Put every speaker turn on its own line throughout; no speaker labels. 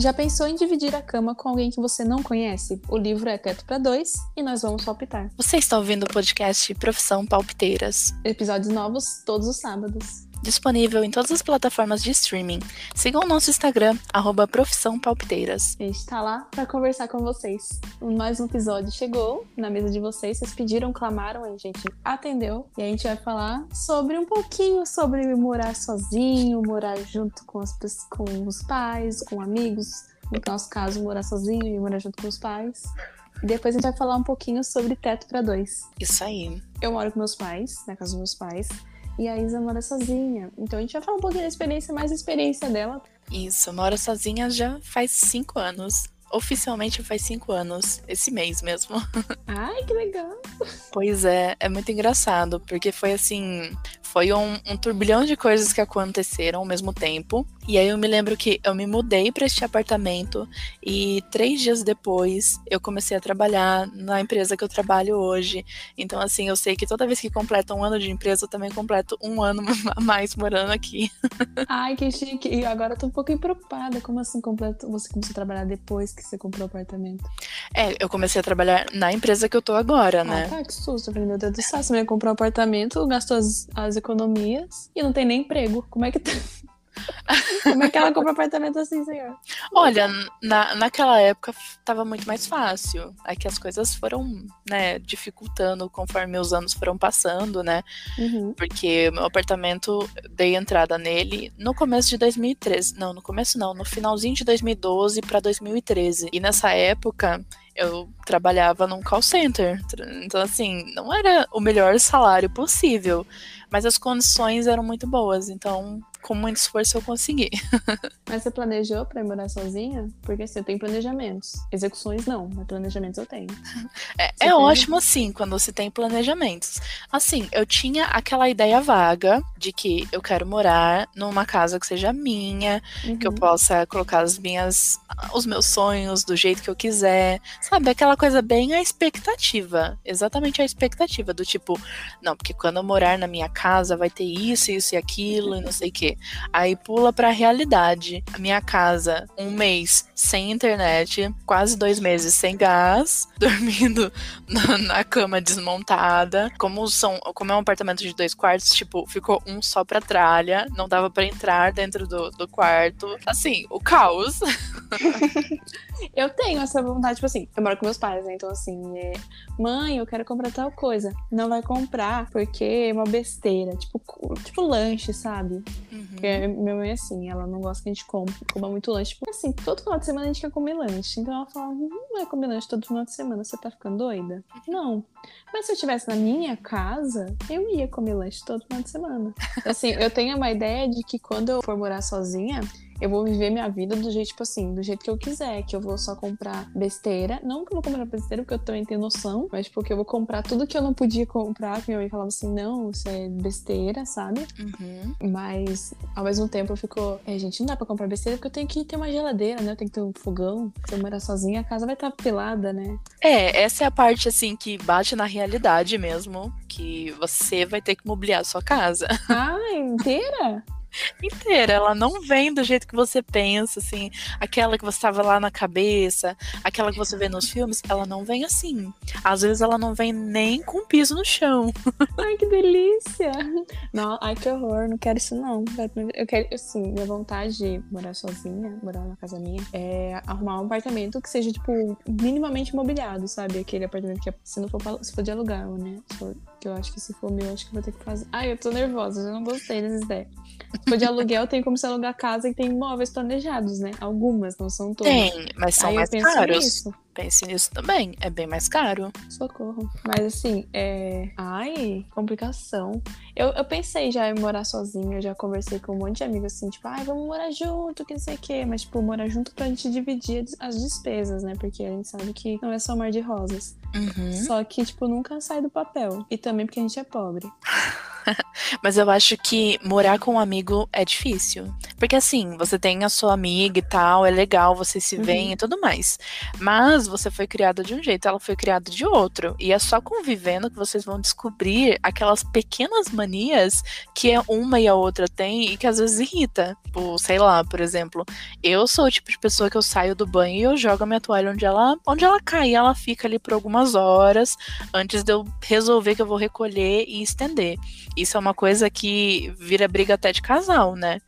Já pensou em dividir a cama com alguém que você não conhece? O livro é Teto para Dois e nós vamos palpitar.
Você está ouvindo o podcast Profissão Palpiteiras.
Episódios novos todos os sábados
disponível em todas as plataformas de streaming. Sigam o nosso Instagram, arroba Profissão Palpiteiras.
A gente tá lá para conversar com vocês. Mais um episódio chegou na mesa de vocês, vocês pediram, clamaram, a gente atendeu. E a gente vai falar sobre um pouquinho sobre morar sozinho, morar junto com, as, com os pais, com amigos. No nosso caso, morar sozinho e morar junto com os pais. E depois a gente vai falar um pouquinho sobre teto para dois.
Isso aí.
Eu moro com meus pais, na casa dos meus pais e a Isa mora sozinha. Então a gente vai falar um pouquinho da experiência, mais experiência dela.
Isso, mora sozinha já faz cinco anos. Oficialmente faz cinco anos, esse mês mesmo.
Ai, que legal!
Pois é, é muito engraçado, porque foi assim, foi um, um, turbilhão de coisas que aconteceram ao mesmo tempo. E aí eu me lembro que eu me mudei para este apartamento e três dias depois eu comecei a trabalhar na empresa que eu trabalho hoje. Então, assim, eu sei que toda vez que completa um ano de empresa, eu também completo um ano a mais morando aqui.
Ai, que chique. E agora eu tô um pouco preocupada. Como assim completo? você começou a trabalhar depois que você comprou o apartamento?
É, eu comecei a trabalhar na empresa que eu tô agora,
ah,
né?
Tá, que susto. Eu falei, meu Deus do céu, você comprou um apartamento, gastou as, as economias e não tem nem emprego. Como é que tá? Como é que ela compra apartamento assim, senhor?
Olha, na, naquela época tava muito mais fácil. É que as coisas foram, né, dificultando conforme os anos foram passando, né? Uhum. Porque meu apartamento, dei entrada nele no começo de 2013. Não, no começo não, no finalzinho de 2012 para 2013. E nessa época, eu trabalhava num call center. Então, assim, não era o melhor salário possível. Mas as condições eram muito boas, então com muito esforço eu consegui.
mas você planejou para morar sozinha? Porque assim, eu tenho planejamentos. Execuções não, mas planejamentos eu tenho.
É, é ótimo assim quando você tem planejamentos. Assim, eu tinha aquela ideia vaga de que eu quero morar numa casa que seja minha, uhum. que eu uhum. possa colocar as minhas os meus sonhos do jeito que eu quiser. Sabe, aquela coisa bem a expectativa. Exatamente a expectativa do tipo, não, porque quando eu morar na minha casa vai ter isso, isso e aquilo e não sei o quê. Aí pula pra realidade. Minha casa, um mês sem internet, quase dois meses sem gás, dormindo na, na cama desmontada. Como, são, como é um apartamento de dois quartos, tipo, ficou um só pra tralha, não dava para entrar dentro do, do quarto. Assim, o caos.
eu tenho essa vontade, tipo assim, eu moro com meus pais, né? Então, assim, é, mãe, eu quero comprar tal coisa. Não vai comprar, porque é uma besteira. Tipo, tipo lanche, sabe? Uhum. Porque minha mãe é assim, ela não gosta que a gente coma, coma muito lanche. Tipo, assim, todo final de semana a gente quer comer lanche. Então ela fala, não vai comer lanche todo final de semana, você tá ficando doida? Não. Mas se eu estivesse na minha casa, eu ia comer lanche todo final de semana. Assim, eu tenho uma ideia de que quando eu for morar sozinha, eu vou viver minha vida do jeito, tipo assim, do jeito que eu quiser, que eu vou só comprar besteira. Não que eu vou comprar besteira, porque eu também tenho noção, mas porque tipo, eu vou comprar tudo que eu não podia comprar, que minha mãe falava assim, não, isso é besteira, sabe? Uhum. Mas, ao mesmo tempo, eu fico, é, gente, não dá pra comprar besteira, porque eu tenho que ter uma geladeira, né? Eu tenho que ter um fogão. Se eu morar sozinha, a casa vai estar tá pelada, né?
É, essa é a parte, assim, que bate na realidade mesmo, que você vai ter que mobiliar a sua casa.
Ah, inteira?
Inteira. Ela não vem do jeito que você pensa, assim, aquela que você estava lá na cabeça, aquela que você vê nos filmes, ela não vem assim. Às vezes ela não vem nem com piso no chão.
Ai, que delícia! Não, ai, que horror, não quero isso não. Eu quero, assim, minha vontade de morar sozinha, morar na casa minha, é arrumar um apartamento que seja, tipo, minimamente mobiliado, sabe? Aquele apartamento que é, se não for, se for de alugar, né? Que eu acho que se for meu, acho que vou ter que fazer. Ai, eu tô nervosa, eu não gostei dessa ideia. For de aluguel, tem como se alugar casa e tem imóveis planejados, né? Algumas, não são todas.
Tem, mas são Aí mais caros. Nisso. Pense nisso também, é bem mais caro.
Socorro. Mas assim, é. Ai, complicação. Eu, eu pensei já em morar sozinha, eu já conversei com um monte de amigos assim, tipo, ai, vamos morar junto, que não sei o quê. Mas, tipo, morar junto pra gente dividir as despesas, né? Porque a gente sabe que não é só mar de rosas. Uhum. Só que, tipo, nunca sai do papel. E também porque a gente é pobre.
Mas eu acho que morar com um amigo é difícil. Porque assim, você tem a sua amiga e tal, é legal, vocês se veem uhum. e tudo mais. Mas você foi criada de um jeito, ela foi criada de outro. E é só convivendo que vocês vão descobrir aquelas pequenas manias que é uma e a outra tem e que às vezes irrita. Tipo, sei lá, por exemplo, eu sou o tipo de pessoa que eu saio do banho e eu jogo a minha toalha onde ela, onde ela cai, ela fica ali por algumas horas antes de eu resolver que eu vou recolher e estender. Isso é uma coisa que vira briga até de casal, né?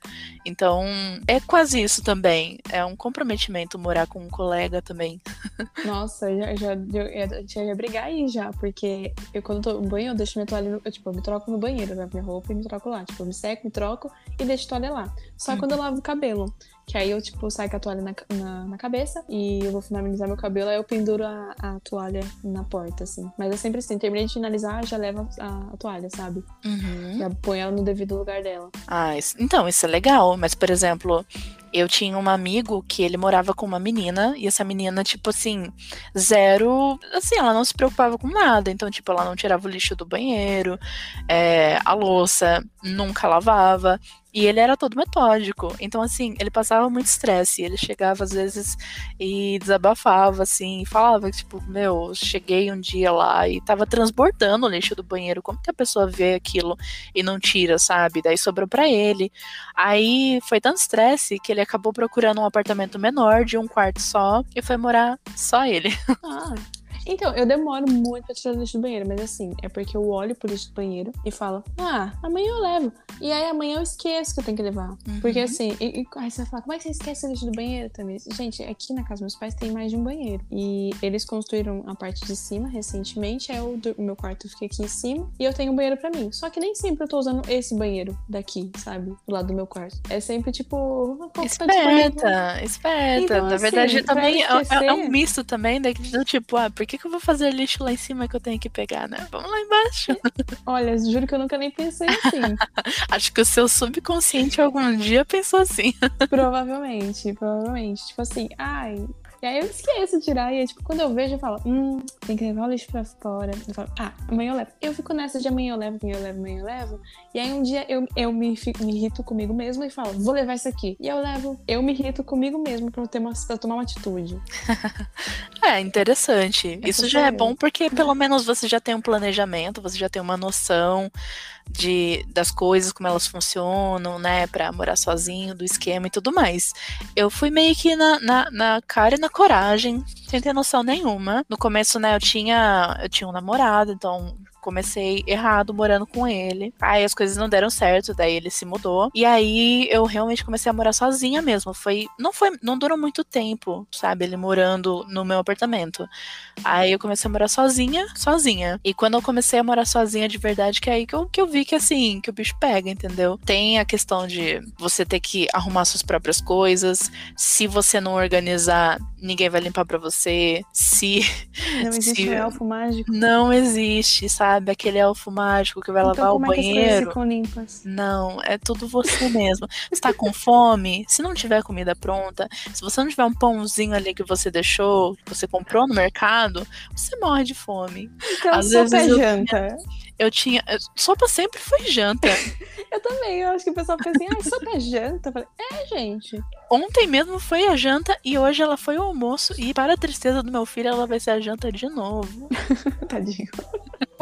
Então, é quase isso também. É um comprometimento morar com um colega também.
Nossa, já, já, eu, já ia brigar aí já, porque eu quando tô no banho, eu deixo minha toalha, no, eu, tipo, eu me troco no banheiro, né? Minha roupa e me troco lá. Tipo, eu me seco, me troco e deixo a toalha lá. Só uhum. quando eu lavo o cabelo. Que aí eu, tipo, saio com a toalha na, na, na, cabeça e eu vou finalizar meu cabelo, aí eu penduro a, a, toalha na porta, assim. Mas é sempre assim, terminei de finalizar, já levo a, a toalha, sabe? Uhum. Já põe ela no devido lugar dela.
Ah, isso, então, isso é legal. Mas, por exemplo, eu tinha um amigo que ele morava com uma menina, e essa menina, tipo assim, zero. Assim, ela não se preocupava com nada. Então, tipo, ela não tirava o lixo do banheiro, é, a louça nunca lavava. E ele era todo metódico. Então, assim, ele passava muito estresse. Ele chegava, às vezes, e desabafava, assim, e falava, tipo, meu, cheguei um dia lá e tava transbordando o lixo do banheiro. Como que a pessoa vê aquilo e não tira, sabe? Daí sobrou para ele. Aí foi tanto estresse que ele acabou procurando um apartamento menor, de um quarto só, e foi morar só ele.
Então, eu demoro muito pra tirar o lixo do banheiro, mas assim, é porque eu olho pro lixo do banheiro e falo, ah, amanhã eu levo. E aí amanhã eu esqueço que eu tenho que levar. Uhum. Porque assim, e, e, aí você vai falar, como é que você esquece o lixo do banheiro também? Gente, aqui na casa dos meus pais tem mais de um banheiro. E eles construíram a parte de cima recentemente, aí o, o meu quarto fica aqui em cima e eu tenho um banheiro pra mim. Só que nem sempre eu tô usando esse banheiro daqui, sabe? Do lado do meu quarto. É sempre tipo.
Esperta, esperta. Então, na assim, verdade, também é, é, um misto também, né? Do tipo, ah, porque que, que eu vou fazer lixo lá em cima que eu tenho que pegar, né? Vamos lá embaixo.
Olha, juro que eu nunca nem pensei assim.
Acho que o seu subconsciente algum dia pensou assim.
provavelmente, provavelmente. Tipo assim, ai, e aí eu esqueço de tirar. E aí, tipo, quando eu vejo, eu falo, hum, tem que levar o lixo pra fora. Eu falo, ah, amanhã eu levo. Eu fico nessa de amanhã eu levo, amanhã eu levo, amanhã eu levo. E aí um dia eu, eu me, me irrito comigo mesmo e falo, vou levar isso aqui. E eu levo, eu me irrito comigo mesmo pra, ter uma, pra tomar uma atitude.
é, interessante. É isso já é bom porque pelo menos você já tem um planejamento, você já tem uma noção de das coisas, como elas funcionam, né, para morar sozinho, do esquema e tudo mais. Eu fui meio que na, na, na cara e na coragem, sem ter noção nenhuma. No começo, né, eu tinha, eu tinha um namorado, então comecei errado morando com ele. Aí as coisas não deram certo, daí ele se mudou. E aí eu realmente comecei a morar sozinha mesmo. Foi, não foi, não durou muito tempo, sabe, ele morando no meu apartamento. Aí eu comecei a morar sozinha, sozinha. E quando eu comecei a morar sozinha de verdade, que é aí que eu, que eu vi que assim, que o bicho pega, entendeu? Tem a questão de você ter que arrumar suas próprias coisas. Se você não organizar, ninguém vai limpar para você. Se
não existe se, um elfo mágico.
Não existe, sabe? Sabe? Aquele elfo mágico que vai então, lavar o banheiro.
É limpas?
Não, é tudo você mesmo. Você tá com fome? Se não tiver comida pronta, se você não tiver um pãozinho ali que você deixou, que você comprou no mercado, você morre de fome.
Então, Às vezes é eu... janta
eu tinha. Sopa sempre foi janta.
eu também, eu acho que o pessoal pensa assim, ah, sopa é janta. Eu falei, é, gente.
Ontem mesmo foi a janta e hoje ela foi o almoço. E para a tristeza do meu filho, ela vai ser a janta de novo.
Tadinho.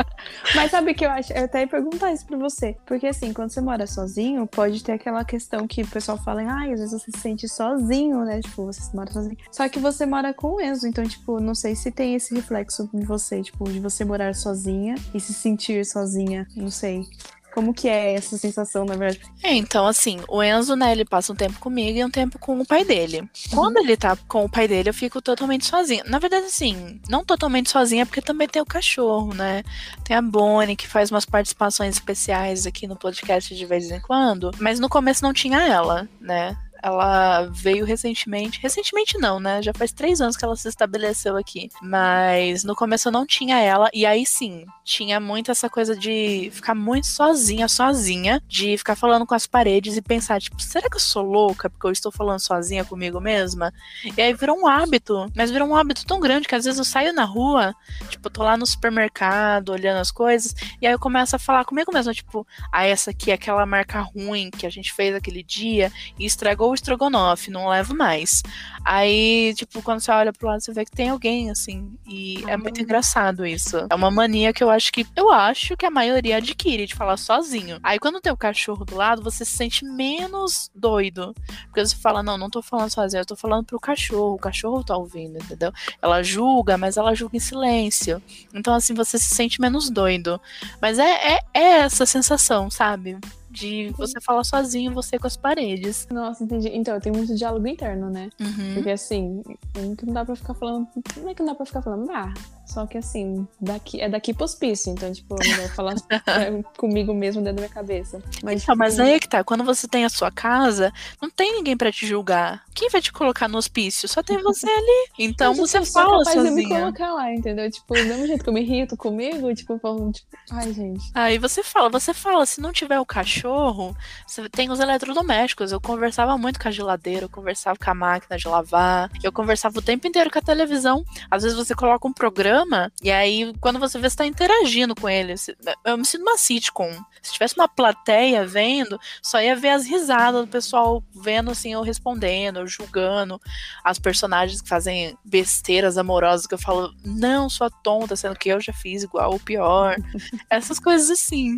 Mas sabe o que eu acho? Eu até ia perguntar isso pra você. Porque assim, quando você mora sozinho, pode ter aquela questão que o pessoal fala, ah, às vezes você se sente sozinho, né? Tipo, você mora sozinho. Só que você mora com o Enzo, então, tipo, não sei se tem esse reflexo em você, tipo, de você morar sozinha e se sentir sozinha. Não sei. Como que é essa sensação, na verdade?
É, então, assim, o Enzo, né, ele passa um tempo comigo e um tempo com o pai dele. Quando ele tá com o pai dele, eu fico totalmente sozinha. Na verdade, assim, não totalmente sozinha, porque também tem o cachorro, né? Tem a Bonnie, que faz umas participações especiais aqui no podcast de vez em quando. Mas no começo não tinha ela, né? Ela veio recentemente. Recentemente não, né? Já faz três anos que ela se estabeleceu aqui. Mas no começo eu não tinha ela. E aí sim, tinha muito essa coisa de ficar muito sozinha, sozinha. De ficar falando com as paredes e pensar, tipo, será que eu sou louca porque eu estou falando sozinha comigo mesma? E aí virou um hábito. Mas virou um hábito tão grande que às vezes eu saio na rua, tipo, eu tô lá no supermercado olhando as coisas. E aí eu começo a falar comigo mesma, tipo, ah, essa aqui é aquela marca ruim que a gente fez aquele dia e estragou o estrogonofe, não levo mais. Aí, tipo, quando você olha pro lado, você vê que tem alguém, assim, e é muito engraçado isso. É uma mania que eu acho que eu acho que a maioria adquire de falar sozinho. Aí quando tem o cachorro do lado, você se sente menos doido. Porque você fala, não, não tô falando sozinho, eu tô falando pro cachorro, o cachorro tá ouvindo, entendeu? Ela julga, mas ela julga em silêncio. Então, assim, você se sente menos doido. Mas é, é, é essa sensação, sabe? De você falar sozinho, você com as paredes.
Nossa, entendi. Então, eu tenho muito diálogo interno, né?
Uhum.
Porque assim, não dá pra ficar falando. Como é que não dá pra ficar falando? Ah, só que assim, daqui, é daqui pro hospício. Então, tipo, eu vou falar comigo mesmo dentro da minha cabeça.
Mas, então, mas aí é que tá. Quando você tem a sua casa, não tem ninguém pra te julgar. Quem vai te colocar no hospício? Só tem você ali. Então você eu fala sozinha.
De me colocar lá, entendeu? Tipo, do mesmo jeito que eu me irrito comigo, tipo, eu falo, tipo, ai, gente.
Aí você fala, você fala, se não tiver o cachorro, você tem os eletrodomésticos. Eu conversava muito com a geladeira, eu conversava com a máquina de lavar, eu conversava o tempo inteiro com a televisão. Às vezes você coloca um programa e aí quando você vê, você tá interagindo com ele. Eu me sinto uma sitcom. Se tivesse uma plateia vendo, só ia ver as risadas do pessoal vendo assim, eu respondendo, eu julgando as personagens que fazem besteiras amorosas que eu falo, não, sua tonta, sendo que eu já fiz igual ou pior. Essas coisas assim.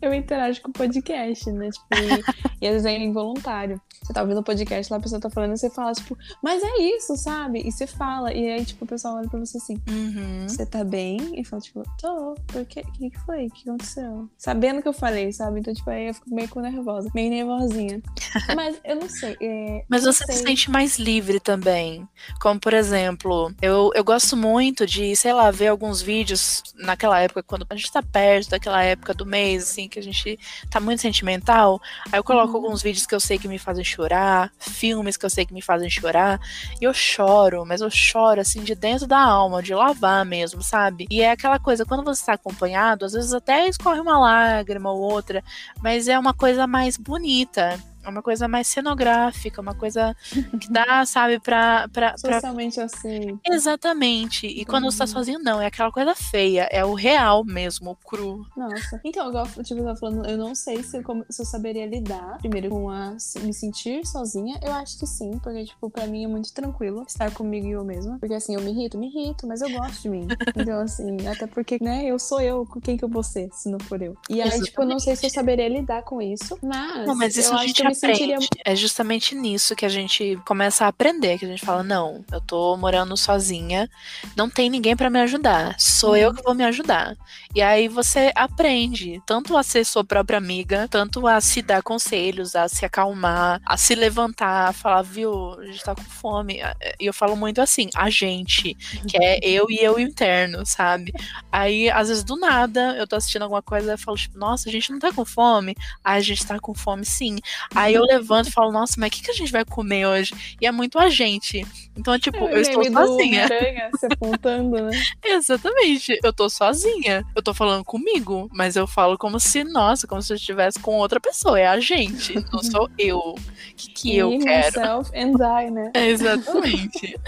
Eu interajo com podcast, né? Tipo, e, e às vezes é involuntário. Você tá ouvindo o podcast lá, a pessoa tá falando, e você fala, tipo, mas é isso, sabe? E você fala, e aí, tipo, o pessoal olha pra você assim,
uhum.
você tá bem? E fala, tipo, tô? O que, que foi? O que aconteceu? Sabendo que eu falei, sabe? Então, tipo, aí eu fico meio nervosa, meio nervosinha. mas eu não sei. É,
mas
não
você
sei.
se sente mais livre também. Como, por exemplo, eu, eu gosto muito de, sei lá, ver alguns vídeos naquela época, quando a gente tá perto daquela época do mês, assim, que a gente tá muito sentimental. Aí eu coloco uhum. alguns vídeos que eu sei que me fazem chorar, filmes que eu sei que me fazem chorar, e eu choro, mas eu choro assim de dentro da alma, de lavar mesmo, sabe? E é aquela coisa, quando você está acompanhado, às vezes até escorre uma lágrima ou outra, mas é uma coisa mais bonita. É uma coisa mais cenográfica, uma coisa que dá, sabe, pra. pra
Socialmente pra... assim.
Exatamente. E quando você tá uhum. sozinho, não. É aquela coisa feia. É o real mesmo, o cru.
Nossa. Então, igual tipo, eu tava falando, eu não sei se eu, se eu saberia lidar, primeiro, com a me sentir sozinha. Eu acho que sim, porque, tipo, pra mim é muito tranquilo estar comigo e eu mesma. Porque, assim, eu me irrito, me irrito, mas eu gosto de mim. Então, assim, até porque, né, eu sou eu, com quem que eu vou ser, se não for eu. E aí, Exatamente. tipo, eu não sei se eu saberia lidar com isso, mas.
Não, mas isso
eu
a gente Sentiria... É justamente nisso que a gente começa a aprender, que a gente fala, não, eu tô morando sozinha, não tem ninguém para me ajudar, sou eu uhum. que vou me ajudar. E aí você aprende tanto a ser sua própria amiga, tanto a se dar conselhos, a se acalmar, a se levantar, a falar, viu, a gente tá com fome. E eu falo muito assim, a gente, que é eu e eu interno, sabe? Aí, às vezes, do nada, eu tô assistindo alguma coisa e falo, tipo, nossa, a gente não tá com fome? Aí a gente tá com fome sim. Aí eu levanto e falo, nossa, mas o que, que a gente vai comer hoje? E é muito a gente. Então, tipo, é, eu estou sozinha.
Aranha, se apontando, né?
Exatamente. Eu tô sozinha. Eu tô falando comigo, mas eu falo como se, nossa, como se eu estivesse com outra pessoa. É a gente. Não sou eu. O que, que eu quero?
Myself and I, né?
É, exatamente.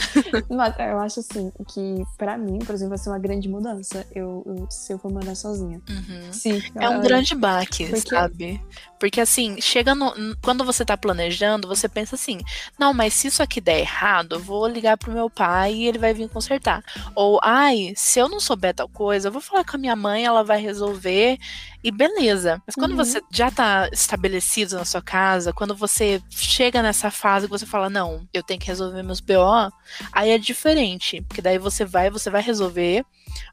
mas eu acho assim que, pra mim, por exemplo, vai ser uma grande mudança. Eu, eu se eu for morar sozinha.
Uhum.
Sim.
É um grande baque, porque... sabe? Porque assim, chega no. Quando você tá planejando, você pensa assim: não, mas se isso aqui der errado, eu vou ligar pro meu pai e ele vai vir consertar. Ou, ai, se eu não souber tal coisa, eu vou falar com a minha mãe, ela vai resolver e beleza. Mas quando uhum. você já tá estabelecido na sua casa, quando você chega nessa fase que você fala, não, eu tenho que resolver meus BO, aí é diferente. Porque daí você vai, você vai resolver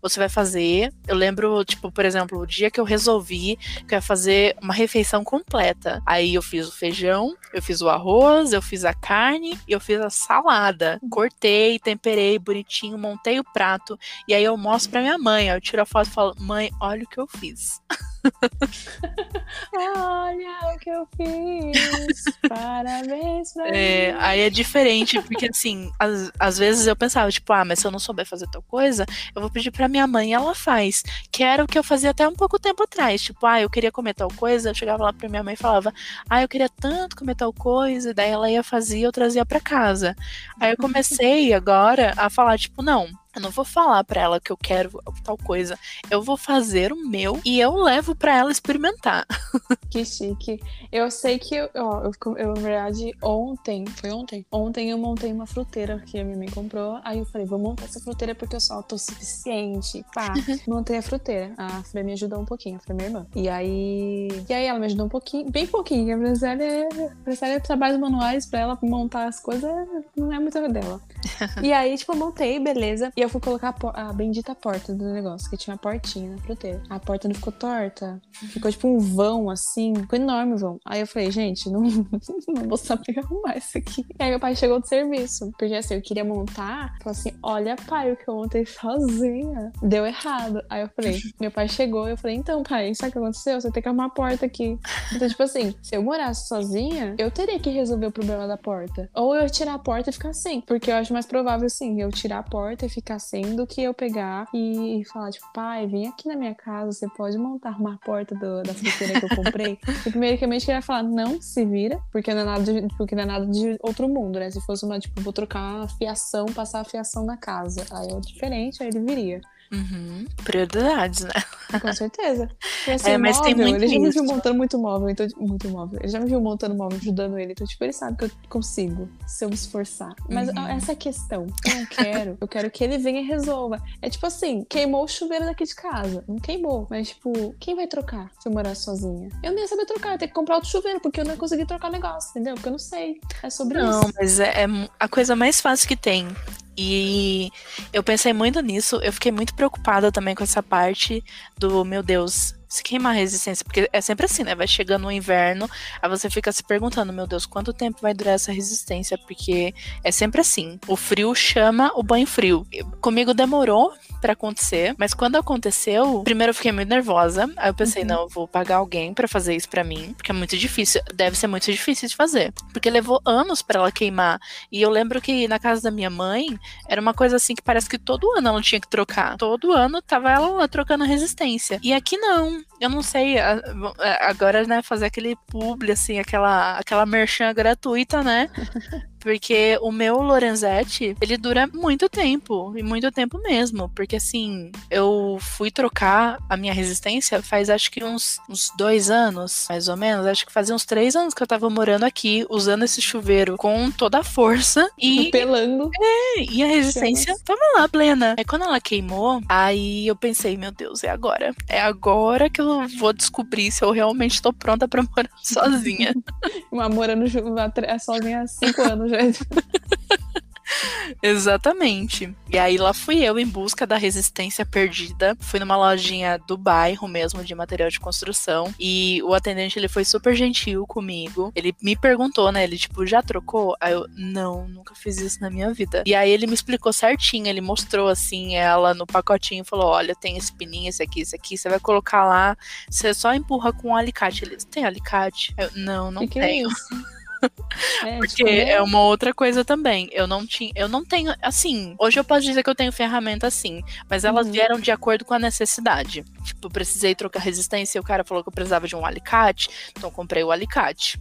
você vai fazer. Eu lembro, tipo, por exemplo, o dia que eu resolvi que eu ia fazer uma refeição completa. Aí eu fiz o feijão, eu fiz o arroz, eu fiz a carne e eu fiz a salada. Cortei, temperei bonitinho, montei o prato. E aí eu mostro pra minha mãe. eu tiro a foto e falo: Mãe, olha o que eu fiz.
olha, que eu fiz. Parabéns pra
é,
mim.
Aí é diferente, porque assim, às, às vezes eu pensava, tipo, ah, mas se eu não souber fazer tal coisa, eu vou pedir pra minha mãe e ela faz. Que era o que eu fazia até um pouco tempo atrás. Tipo, ah, eu queria comer tal coisa, eu chegava lá pra minha mãe e falava, ah, eu queria tanto comer tal coisa, e daí ela ia fazer e eu trazia pra casa. Aí eu comecei agora a falar, tipo, não, eu não vou falar para ela que eu quero tal coisa. Eu vou fazer o meu e eu levo para ela experimentar.
Que chique. Eu sei que, ó, eu, eu, na verdade, ontem, foi ontem? Ontem eu montei uma fruteira que a minha mãe comprou. Aí eu falei, vou montar essa fruteira porque eu sou autossuficiente. Pá, montei a fruteira. A Fran me ajudou um pouquinho, a Fran minha irmã. E aí, e aí ela me ajudou um pouquinho, bem pouquinho. A Brasília é, trabalhos manuais pra ela montar as coisas, não é muito dela. e aí, tipo, eu montei, beleza. E eu fui colocar a, a, bendita porta do negócio, que tinha a portinha na fruteira. A porta não ficou torta. Ficou tipo um vão, assim. Ficou enorme o vão. Aí eu falei, gente, não, não vou saber arrumar isso aqui. E aí meu pai chegou do serviço. Porque assim, eu queria montar. Falei assim, olha, pai, o que eu montei sozinha. Deu errado. Aí eu falei, meu pai chegou e eu falei, então, pai, sabe o que aconteceu? Você tem que arrumar a porta aqui. Então, tipo assim, se eu morasse sozinha, eu teria que resolver o problema da porta. Ou eu tirar a porta e ficar sem. Porque eu acho mais provável, sim, eu tirar a porta e ficar sem do que eu pegar e falar, tipo, pai, vem aqui na minha casa, você pode montar uma porta do, da fruteira que eu comprei. e primeiramente ele ia falar, não, se vira, porque não é nada de, porque não é nada de outro mundo, né? Se fosse uma, tipo, vou trocar a fiação, passar a fiação na casa. Aí é diferente, aí ele viria.
Uhum. Prioridades, né?
Com certeza. E, assim, é, mas móvel, tem muito ele já me viu montando muito móvel, então, muito móvel. Ele já me viu montando móvel, ajudando ele. Então, tipo, ele sabe que eu consigo se eu me esforçar. Mas uhum. essa é a questão. Eu não quero. eu quero que ele venha e resolva. É tipo assim, queimou o chuveiro daqui de casa. Não queimou. Mas, tipo, quem vai trocar se eu morar sozinha? Eu nem ia saber trocar. Eu ia ter que comprar outro chuveiro, porque eu não ia conseguir trocar o negócio, entendeu? Porque eu não sei. É sobre
não,
isso.
Não, mas é, é a coisa mais fácil que tem. E eu pensei muito nisso, eu fiquei muito preocupada também com essa parte do, meu Deus, se queimar a resistência, porque é sempre assim, né? Vai chegando o inverno, aí você fica se perguntando, meu Deus, quanto tempo vai durar essa resistência? Porque é sempre assim. O frio chama o banho frio. Comigo demorou para acontecer, mas quando aconteceu, primeiro eu fiquei muito nervosa. Aí eu pensei, uhum. não, eu vou pagar alguém para fazer isso para mim, porque é muito difícil, deve ser muito difícil de fazer, porque levou anos para ela queimar. E eu lembro que na casa da minha mãe era uma coisa assim que parece que todo ano ela tinha que trocar. Todo ano tava ela lá trocando resistência. E aqui não. Eu não sei, agora, né, fazer aquele publi, assim, aquela, aquela merchan gratuita, né? Porque o meu Lorenzetti, ele dura muito tempo, e muito tempo mesmo. Porque assim, eu fui trocar a minha resistência faz acho que uns, uns dois anos, mais ou menos. Acho que fazia uns três anos que eu tava morando aqui, usando esse chuveiro com toda a força. E.
Pelando.
É, e a resistência tava lá, plena. Aí quando ela queimou, aí eu pensei, meu Deus, é agora. É agora que eu vou descobrir se eu realmente tô pronta pra morar sozinha.
Uma morando sozinha há cinco anos
Exatamente. E aí lá fui eu em busca da resistência perdida. Fui numa lojinha do bairro mesmo de material de construção e o atendente ele foi super gentil comigo. Ele me perguntou, né, ele tipo, já trocou? Aí eu, não, nunca fiz isso na minha vida. E aí ele me explicou certinho, ele mostrou assim ela no pacotinho, falou: "Olha, tem esse pininho, esse aqui, esse aqui, você vai colocar lá, você só empurra com um alicate". Ele: "Tem alicate?" Eu: "Não, não que tenho". Que é é, Porque é... uma outra coisa também. Eu não tinha, eu não tenho, assim, hoje eu posso dizer que eu tenho ferramenta assim, mas elas uhum. vieram de acordo com a necessidade. Tipo, precisei trocar resistência e o cara falou que eu precisava de um alicate, então eu comprei o alicate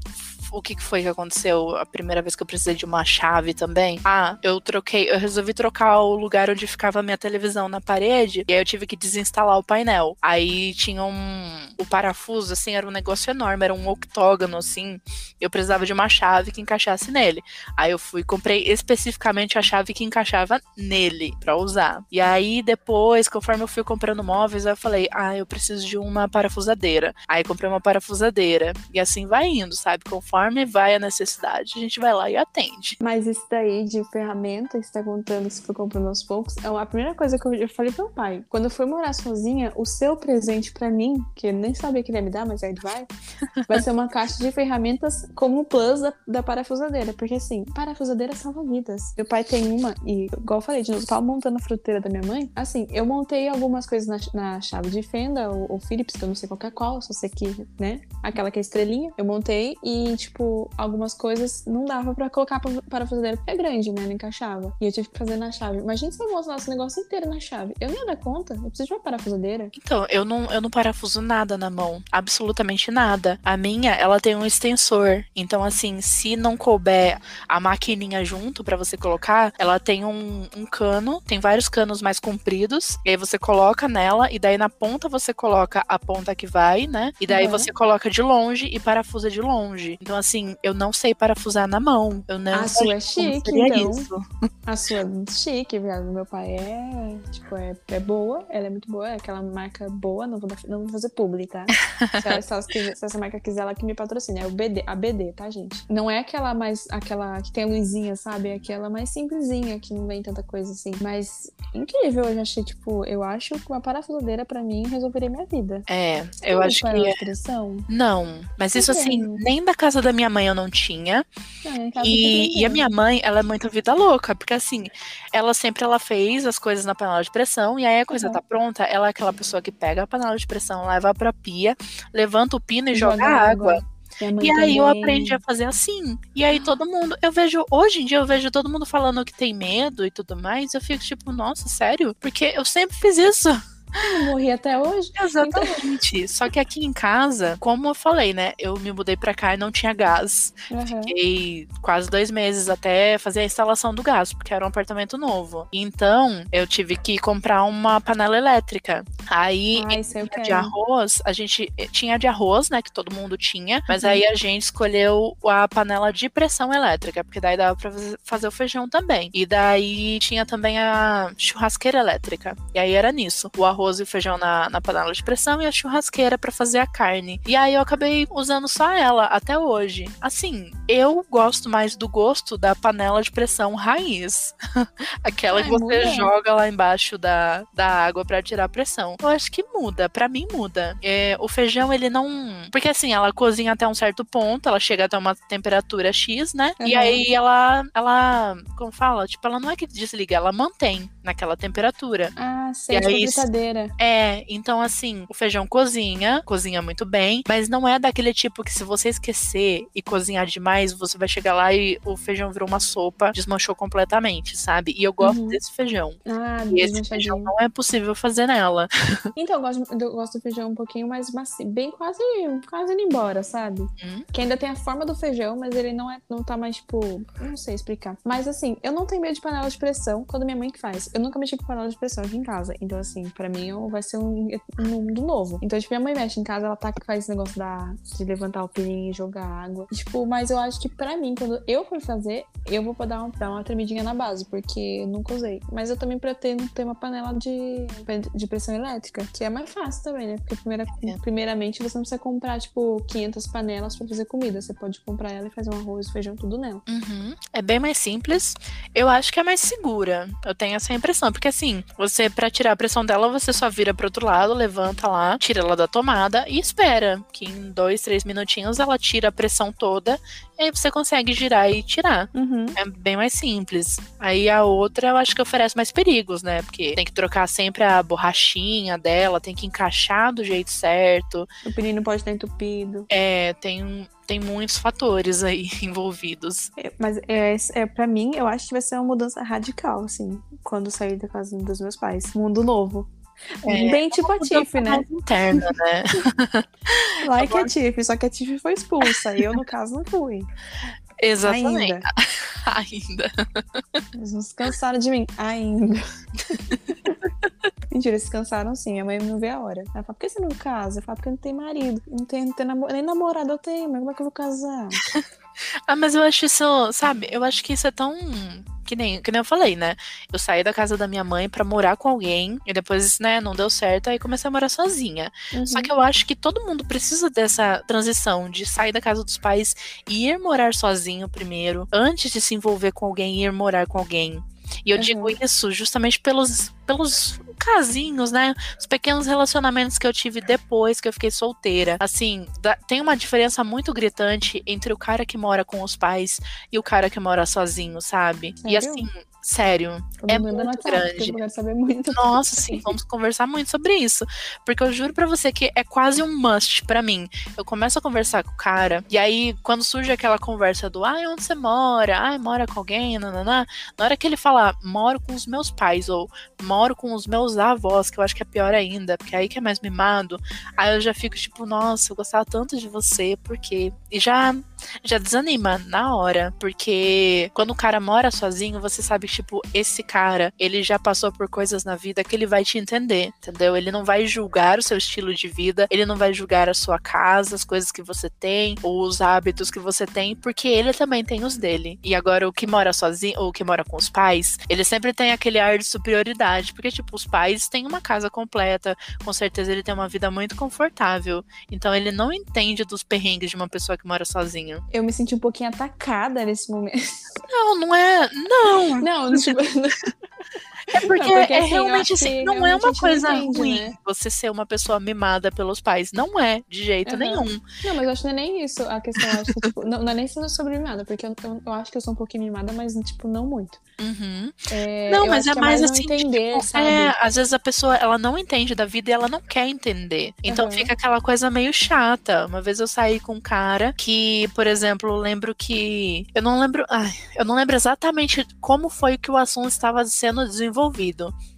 o que foi que aconteceu a primeira vez que eu precisei de uma chave também? Ah, eu troquei, eu resolvi trocar o lugar onde ficava a minha televisão na parede, e aí eu tive que desinstalar o painel. Aí tinha um. O parafuso, assim, era um negócio enorme, era um octógono, assim. Eu precisava de uma chave que encaixasse nele. Aí eu fui, comprei especificamente a chave que encaixava nele para usar. E aí depois, conforme eu fui comprando móveis, eu falei, ah, eu preciso de uma parafusadeira. Aí comprei uma parafusadeira. E assim vai indo, sabe? Conforme conforme vai a necessidade, a gente vai lá e atende.
Mas isso daí de ferramenta, você tá contando que você foi comprando aos poucos, é a primeira coisa que eu, falei pro meu pai. Quando eu fui morar sozinha, o seu presente para mim, que eu nem sabia que ele ia me dar, mas aí ele vai, vai ser uma caixa de ferramentas como o plus da, da parafusadeira. Porque assim, parafusadeira salva vidas. Meu pai tem uma, e igual eu falei, de novo, tava montando a fruteira da minha mãe. Assim, eu montei algumas coisas na, na chave de fenda, ou, ou Philips, que eu não sei qual é qual, só sei que, né? Aquela que é estrelinha. Eu montei e, tipo, algumas coisas não dava pra colocar parafusadeira porque é grande, né? Não encaixava. E eu tive que fazer na chave. Imagina se eu montar esse negócio inteiro na chave. Eu nem ia dar conta. Eu preciso de uma parafusadeira.
Então, eu não, eu não parafuso nada na mão. Absolutamente nada. A minha, ela tem um extensor. Então, assim, se não couber a maquininha junto para você colocar, ela tem um, um cano, tem vários canos mais compridos. E aí você coloca nela, e daí na ponta você coloca a ponta que vai, né? E daí uhum. você coloca de longe e parafusa de longe. Então, assim, eu não sei parafusar na mão. Eu não
a sua é chique, então. Isso. A sua é chique, viado. Meu pai é, tipo, é, é boa, ela é muito boa, é aquela marca boa, não vou, não vou fazer pública, tá? se, ela, se, ela, se, essa marca quiser, ela que me patrocina. É o BD, a BD, tá, gente? Não é aquela mais, aquela que tem a luzinha, sabe? É aquela mais simplesinha, que não vem tanta coisa assim. Mas incrível, eu já achei, tipo, eu acho que uma parafusadeira pra mim resolveria minha vida.
É, eu acho que. É. Não, mas isso assim, nem da casa da minha mãe eu não tinha. É, e, e a minha mãe, ela é muito vida louca, porque assim, ela sempre ela fez as coisas na panela de pressão, e aí a coisa uhum. tá pronta, ela é aquela pessoa que pega a panela de pressão, leva pra pia, levanta o pino e joga, joga água. água. E aí eu aprendi a fazer assim. E aí todo mundo, eu vejo, hoje em dia eu vejo todo mundo falando que tem medo e tudo mais. Eu fico tipo, nossa, sério? Porque eu sempre fiz isso.
Eu morri até hoje.
Exatamente. Então... Só que aqui em casa, como eu falei, né? Eu me mudei pra cá e não tinha gás. Uhum. Fiquei quase dois meses até fazer a instalação do gás, porque era um apartamento novo. Então, eu tive que comprar uma panela elétrica. Aí,
ah,
de arroz, a gente eh, tinha de arroz, né? Que todo mundo tinha. Mas uhum. aí a gente escolheu a panela de pressão elétrica, porque daí dava pra fazer o feijão também. E daí tinha também a churrasqueira elétrica. E aí era nisso. O arroz arroz e o feijão na, na panela de pressão e a churrasqueira para fazer a carne. E aí eu acabei usando só ela até hoje. Assim, eu gosto mais do gosto da panela de pressão raiz. Aquela Ai, que você muda. joga lá embaixo da, da água para tirar a pressão. Eu acho que muda, para mim muda. É, o feijão, ele não. Porque assim, ela cozinha até um certo ponto, ela chega até uma temperatura X, né? Uhum. E aí ela, ela, como fala? Tipo, ela não é que desliga, ela mantém naquela temperatura.
Ah, sei, e tipo aí,
é, então assim, o feijão cozinha, cozinha muito bem, mas não é daquele tipo que se você esquecer e cozinhar demais, você vai chegar lá e o feijão virou uma sopa, desmanchou completamente, sabe? E eu gosto uhum. desse feijão.
Ah,
e esse feijão não é possível fazer nela.
Então, eu gosto, eu gosto do feijão um pouquinho mais macio, bem quase, quase indo embora, sabe? Hum? Que ainda tem a forma do feijão, mas ele não é, não tá mais, tipo, não sei explicar. Mas assim, eu não tenho medo de panela de pressão quando minha mãe que faz. Eu nunca mexi com panela de pressão aqui em casa. Então, assim, pra mim vai ser um, um mundo novo. Então, tipo, minha mãe mexe em casa, ela tá que faz esse negócio da, de levantar o pininho e jogar água. Tipo, mas eu acho que pra mim, quando eu for fazer, eu vou dar uma, dar uma tremidinha na base, porque eu nunca usei. Mas eu também pretendo ter uma panela de, de pressão elétrica, que é mais fácil também, né? Porque primeira, é. primeiramente você não precisa comprar, tipo, 500 panelas pra fazer comida. Você pode comprar ela e fazer um arroz, feijão, tudo nela.
Uhum. É bem mais simples. Eu acho que é mais segura. Eu tenho essa impressão. Porque assim, você, pra tirar a pressão dela, você só vira pro outro lado, levanta lá, tira ela da tomada e espera que em dois, três minutinhos ela tira a pressão toda e aí você consegue girar e tirar.
Uhum.
É bem mais simples. Aí a outra eu acho que oferece mais perigos, né? Porque tem que trocar sempre a borrachinha dela, tem que encaixar do jeito certo.
O pneu pode estar entupido.
É, tem tem muitos fatores aí envolvidos.
É, mas é, é para mim, eu acho que vai ser uma mudança radical, assim, quando sair da casa dos meus pais. Mundo novo. É, Bem tipo a Tiff, né?
Interna, né?
É que a Tiff, só que a Tiff foi expulsa. e eu, no caso, não fui.
Exatamente. Ainda. Ainda.
Eles não se cansaram de mim. Ainda. Mentira, eles se cansaram sim. Minha mãe não vê a hora. Ela fala, por que você não casa? Eu falo, porque eu não tenho marido. Não tenho, não tenho namor... Nem namorado eu tenho, mas como é que eu vou casar?
Ah, mas eu acho isso, sabe? Eu acho que isso é tão que nem, que nem eu falei, né? Eu saí da casa da minha mãe para morar com alguém e depois, né, não deu certo, aí comecei a morar sozinha. Uhum. Só que eu acho que todo mundo precisa dessa transição de sair da casa dos pais e ir morar sozinho primeiro, antes de se envolver com alguém e ir morar com alguém. E eu uhum. digo isso justamente pelos, pelos casinhos, né? Os pequenos relacionamentos que eu tive depois que eu fiquei solteira. Assim, tem uma diferença muito gritante entre o cara que mora com os pais e o cara que mora sozinho, sabe? Sério? E assim, Sério, é muito WhatsApp, grande.
Eu saber muito.
Nossa, sim, vamos conversar muito sobre isso. Porque eu juro para você que é quase um must para mim. Eu começo a conversar com o cara, e aí, quando surge aquela conversa do ai, onde você mora? Ai, mora com alguém? Nananã. Na hora que ele fala, moro com os meus pais, ou moro com os meus avós, que eu acho que é pior ainda, porque aí que é mais mimado, aí eu já fico tipo, nossa, eu gostava tanto de você, porque. E já, já desanima na hora, porque quando o cara mora sozinho, você sabe tipo, esse cara, ele já passou por coisas na vida que ele vai te entender, entendeu? Ele não vai julgar o seu estilo de vida, ele não vai julgar a sua casa, as coisas que você tem, ou os hábitos que você tem, porque ele também tem os dele. E agora, o que mora sozinho, ou o que mora com os pais, ele sempre tem aquele ar de superioridade, porque, tipo, os pais têm uma casa completa, com certeza ele tem uma vida muito confortável. Então, ele não entende dos perrengues de uma pessoa que mora sozinho.
Eu me senti um pouquinho atacada nesse momento.
Não, não é. Não.
Não, não, tipo...
É porque, não, porque é assim, realmente assim, não é uma coisa entende, ruim né? você ser uma pessoa mimada pelos pais. Não é, de jeito uhum. nenhum.
Não, mas eu acho que não é nem isso a questão. Acho que, tipo, não, não, é nem sendo sobre mimada, porque eu, eu, eu, acho que eu sou um pouquinho mimada, mas, tipo, não muito.
Uhum. É, não, mas é, é mais, assim, entender, tipo, é, às vezes a pessoa, ela não entende da vida e ela não quer entender. Então uhum. fica aquela coisa meio chata. Uma vez eu saí com um cara que, por exemplo, lembro que, eu não lembro, ai, eu não lembro exatamente como foi que o assunto estava sendo desenvolvido.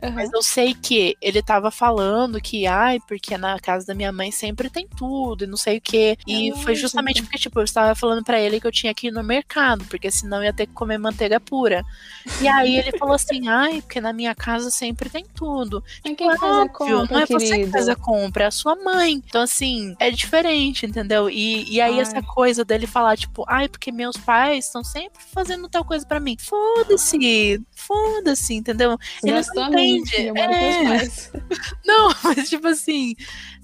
Uhum. Mas eu sei que ele estava falando que, ai, porque na casa da minha mãe sempre tem tudo e não sei o que. E é foi justamente porque, tipo, eu estava falando para ele que eu tinha que ir no mercado, porque senão eu ia ter que comer manteiga pura. E aí ele falou assim, ai, porque na minha casa sempre tem tudo.
Tipo, quem faz a compra,
não é
querido.
você que faz a compra, é a sua mãe. Então, assim, é diferente, entendeu? E, e aí ai. essa coisa dele falar, tipo, ai, porque meus pais estão sempre fazendo tal coisa para mim. Foda-se, foda-se, entendeu? Ele não entende. É... Não, mas tipo assim,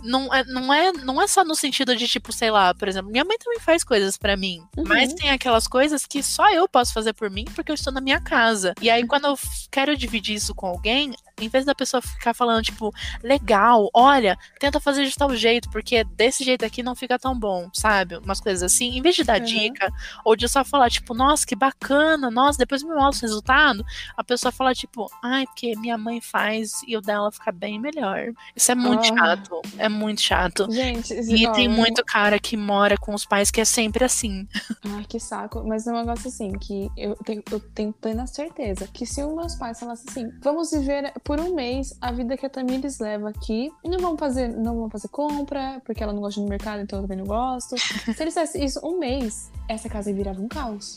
não é, não, é, não é só no sentido de, tipo, sei lá, por exemplo, minha mãe também faz coisas para mim. Uhum. Mas tem aquelas coisas que só eu posso fazer por mim porque eu estou na minha casa. E aí, quando eu quero dividir isso com alguém, em vez da pessoa ficar falando, tipo, legal, olha, tenta fazer de tal jeito, porque desse jeito aqui não fica tão bom, sabe? Umas coisas assim, em vez de dar uhum. dica, ou de só falar, tipo, nossa, que bacana, nossa, depois me mostra o resultado, a pessoa fala, tipo, ai, porque minha mãe faz e o dela fica bem melhor. Isso é muito chato. É muito chato.
Gente,
e ó, tem muito cara que mora com os pais que é sempre assim.
Ai, que saco. Mas é um negócio assim, que eu tenho, eu tenho plena certeza que se os meus pais falassem assim, vamos viver por um mês a vida que a Tamires leva aqui e não vamos fazer, não vamos fazer compra, porque ela não gosta de mercado, então eu também não gosto. se eles fizessem isso um mês, essa casa virava um caos.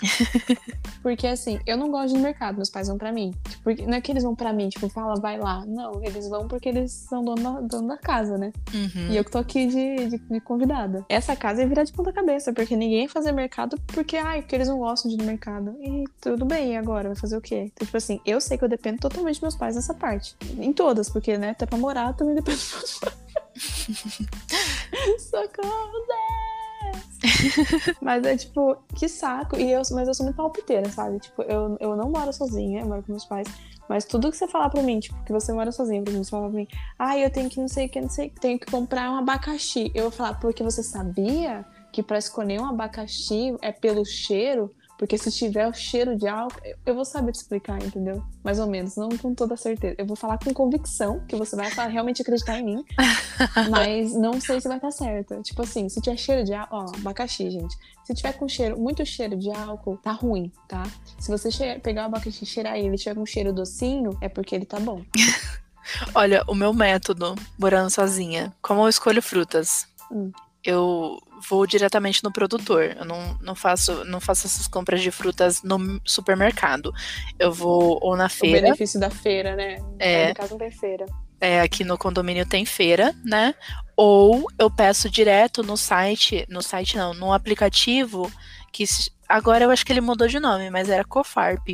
porque assim, eu não gosto de mercado, meus pais vão pra mim. Porque, não é que eles vão pra mim, tipo, fala, vai lá. Não, eles vão porque eles são dono da, dono da casa, né?
Uhum.
E eu que tô aqui de, de, de, convidada. Essa casa ia virar de ponta cabeça, porque ninguém ia fazer mercado porque, ai, porque eles não gostam de ir no mercado. E tudo bem, e agora? Vai fazer o quê? Então, tipo assim, eu sei que eu dependo totalmente dos meus pais nessa parte. Em todas, porque, né, até pra morar também depende dos meus pais. Socorro, Deus! mas é tipo, que saco. E eu, mas eu sou muito palpiteira, sabe? Tipo, eu, eu não moro sozinha, eu moro com meus pais. Mas tudo que você falar pra mim, tipo, que você mora sozinho, por exemplo, você fala pra mim, ah, eu tenho que não sei o que, não sei o que, tenho que comprar um abacaxi. Eu vou falar, porque você sabia que para escolher um abacaxi é pelo cheiro? Porque se tiver o cheiro de álcool, eu vou saber te explicar, entendeu? Mais ou menos, não com toda certeza. Eu vou falar com convicção, que você vai realmente acreditar em mim, mas não sei se vai estar certo. Tipo assim, se tiver cheiro de álcool, ó, abacaxi, gente. Se tiver com cheiro, muito cheiro de álcool, tá ruim, tá? Se você pegar o abacaxi, cheirar ele e tiver com cheiro docinho, é porque ele tá bom.
Olha, o meu método, morando sozinha, como eu escolho frutas? Hum. Eu vou diretamente no produtor. Eu não, não, faço, não faço essas compras de frutas no supermercado. Eu vou ou na feira.
O benefício da feira, né? É. No caso não tem feira.
É, aqui no condomínio tem feira, né? Ou eu peço direto no site, no site não, no aplicativo que agora eu acho que ele mudou de nome, mas era Cofarp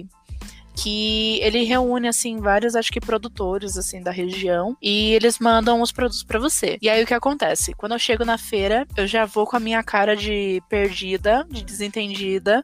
que ele reúne assim vários, acho que produtores assim da região e eles mandam os produtos para você. E aí o que acontece? Quando eu chego na feira, eu já vou com a minha cara de perdida, de desentendida.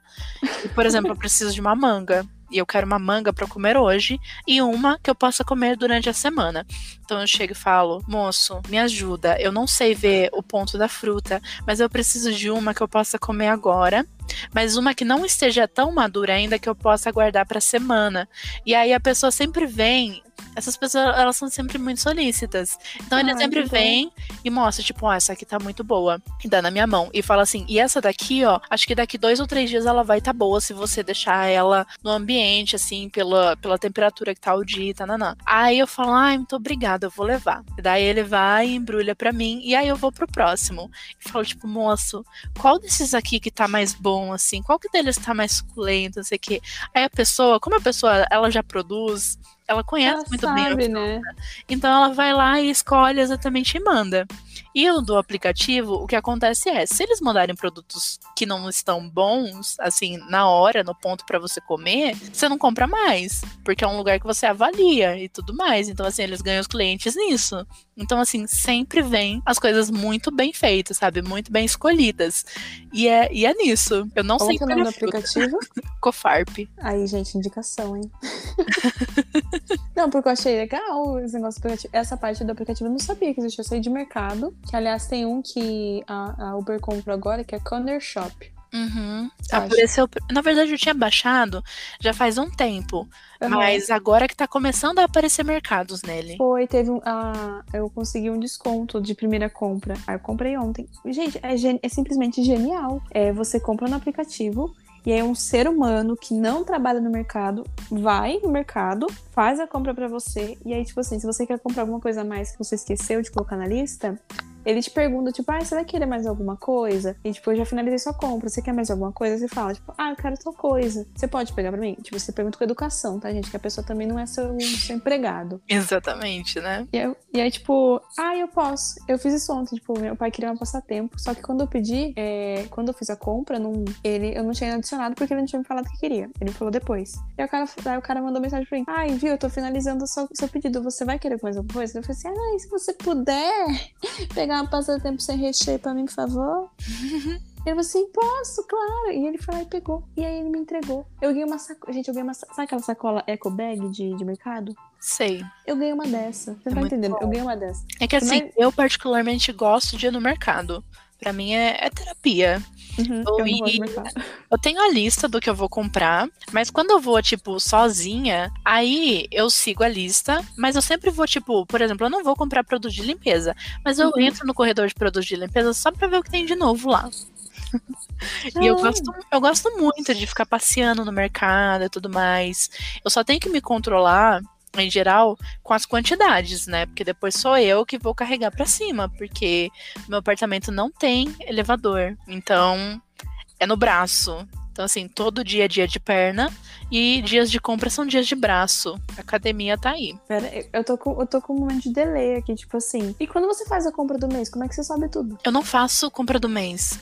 E, por exemplo, eu preciso de uma manga e eu quero uma manga para comer hoje e uma que eu possa comer durante a semana. Então eu chego e falo, moço, me ajuda. Eu não sei ver o ponto da fruta, mas eu preciso de uma que eu possa comer agora mas uma que não esteja tão madura ainda que eu possa guardar para semana. E aí a pessoa sempre vem essas pessoas, elas são sempre muito solícitas. Então ele sempre vem e mostra, tipo, ó, oh, essa aqui tá muito boa. E dá na minha mão. E fala assim, e essa daqui, ó, acho que daqui dois ou três dias ela vai tá boa se você deixar ela no ambiente, assim, pela, pela temperatura que tá o dia, tá, nanã. Aí eu falo, ai, muito obrigada, eu vou levar. E daí ele vai e embrulha pra mim, e aí eu vou pro próximo. E falo, tipo, moço, qual desses aqui que tá mais bom, assim? Qual que deles tá mais suculento, não sei o quê. Aí a pessoa, como a pessoa, ela já produz ela conhece ela muito sabe, bem. Né? Então ela vai lá e escolhe exatamente e manda. E o do aplicativo, o que acontece é, se eles mandarem produtos que não estão bons, assim, na hora, no ponto para você comer, você não compra mais, porque é um lugar que você avalia e tudo mais. Então, assim, eles ganham os clientes nisso. Então, assim, sempre vem as coisas muito bem feitas, sabe? Muito bem escolhidas. E é, e é nisso. Eu não
Qual
sei
é o nome do aplicativo?
Cofarp.
Aí, gente, indicação, hein? não, porque eu achei legal esse negócio do aplicativo. Essa parte do aplicativo eu não sabia que existia. Eu sei de mercado. Que, aliás, tem um que a, a Uber comprou agora, que é Corner Shop.
Uhum. Apareceu. Na verdade, eu tinha baixado já faz um tempo. Uhum. Mas agora que tá começando a aparecer mercados nele.
Foi, teve um. Uh, eu consegui um desconto de primeira compra. Aí eu comprei ontem. Gente, é, é simplesmente genial. É, você compra no aplicativo. E aí um ser humano que não trabalha no mercado vai no mercado, faz a compra para você. E aí, tipo assim, se você quer comprar alguma coisa a mais que você esqueceu de colocar na lista, ele te pergunta, tipo, ah, você vai querer mais alguma coisa? E, tipo, eu já finalizei sua compra, você quer mais alguma coisa? Você fala, tipo, ah, eu quero tal coisa. Você pode pegar pra mim? Tipo, você pergunta com educação, tá, gente? Que a pessoa também não é seu, seu empregado.
Exatamente, né?
E, eu, e aí, tipo, ah, eu posso. Eu fiz isso ontem, tipo, meu pai queria um passatempo. Só que quando eu pedi, é, quando eu fiz a compra, não, ele, eu não tinha adicionado porque ele não tinha me falado que queria. Ele falou depois. E o cara, aí o cara mandou mensagem pra mim, ai, viu, eu tô finalizando o seu, seu pedido, você vai querer mais alguma coisa? Eu falei assim, ah, se você puder pegar uma passatempo sem recheio pra mim, por favor? Ele falou assim, posso, claro. E ele foi lá e pegou. E aí ele me entregou. Eu ganhei uma sacola. Gente, eu ganhei uma. Sabe aquela sacola eco bag de, de mercado?
Sei.
Eu ganhei uma dessa. Você é tá entendendo? Bom. Eu ganhei uma dessa.
É que assim, eu particularmente gosto de ir no mercado. Pra mim é, é terapia.
Uhum, eu, eu,
eu, tenho a lista do que eu vou comprar, mas quando eu vou, tipo, sozinha, aí eu sigo a lista, mas eu sempre vou, tipo, por exemplo, eu não vou comprar produto de limpeza, mas eu uhum. entro no corredor de produtos de limpeza só pra ver o que tem de novo lá. e eu gosto, eu gosto muito de ficar passeando no mercado e tudo mais. Eu só tenho que me controlar em geral, com as quantidades, né? Porque depois sou eu que vou carregar para cima, porque meu apartamento não tem elevador. Então, é no braço. Então, assim, todo dia é dia de perna e dias de compra são dias de braço. A academia tá aí.
Pera, eu tô, com, eu tô com um momento de delay aqui, tipo assim. E quando você faz a compra do mês, como é que você sabe tudo?
Eu não faço compra do mês.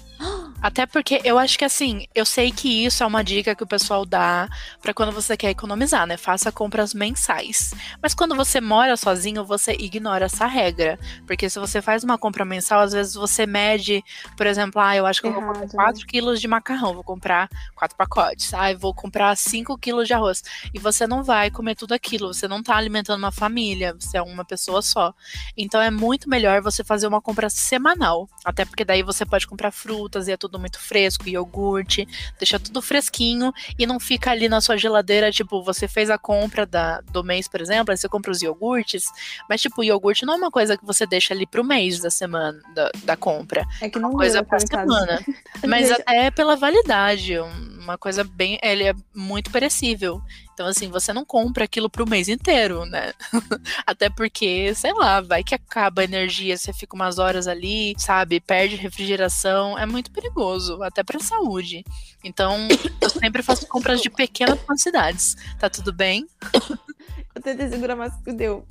Até porque eu acho que assim, eu sei que isso é uma dica que o pessoal dá para quando você quer economizar, né? Faça compras mensais. Mas quando você mora sozinho, você ignora essa regra. Porque se você faz uma compra mensal, às vezes você mede, por exemplo, ah, eu acho que eu vou comprar 4 quilos de macarrão, vou comprar 4 pacotes. Ah, eu vou comprar 5 quilos de arroz. E você não vai comer tudo aquilo, você não tá alimentando uma família, você é uma pessoa só. Então é muito melhor você fazer uma compra semanal. Até porque daí você pode comprar frutas e é tudo muito fresco, iogurte, deixa tudo fresquinho e não fica ali na sua geladeira, tipo, você fez a compra da, do mês, por exemplo, aí você compra os iogurtes, mas tipo, o iogurte não é uma coisa que você deixa ali pro mês da semana, da, da compra.
É que não
é uma coisa
pra
semana. mas até pela validade, uma coisa bem, ele é muito perecível. Então, assim, você não compra aquilo pro mês inteiro, né? Até porque, sei lá, vai que acaba a energia, você fica umas horas ali, sabe? Perde refrigeração. É muito perigoso, até pra saúde. Então, eu sempre faço compras de pequenas quantidades. Tá tudo bem?
eu tentei segurar, mas deu.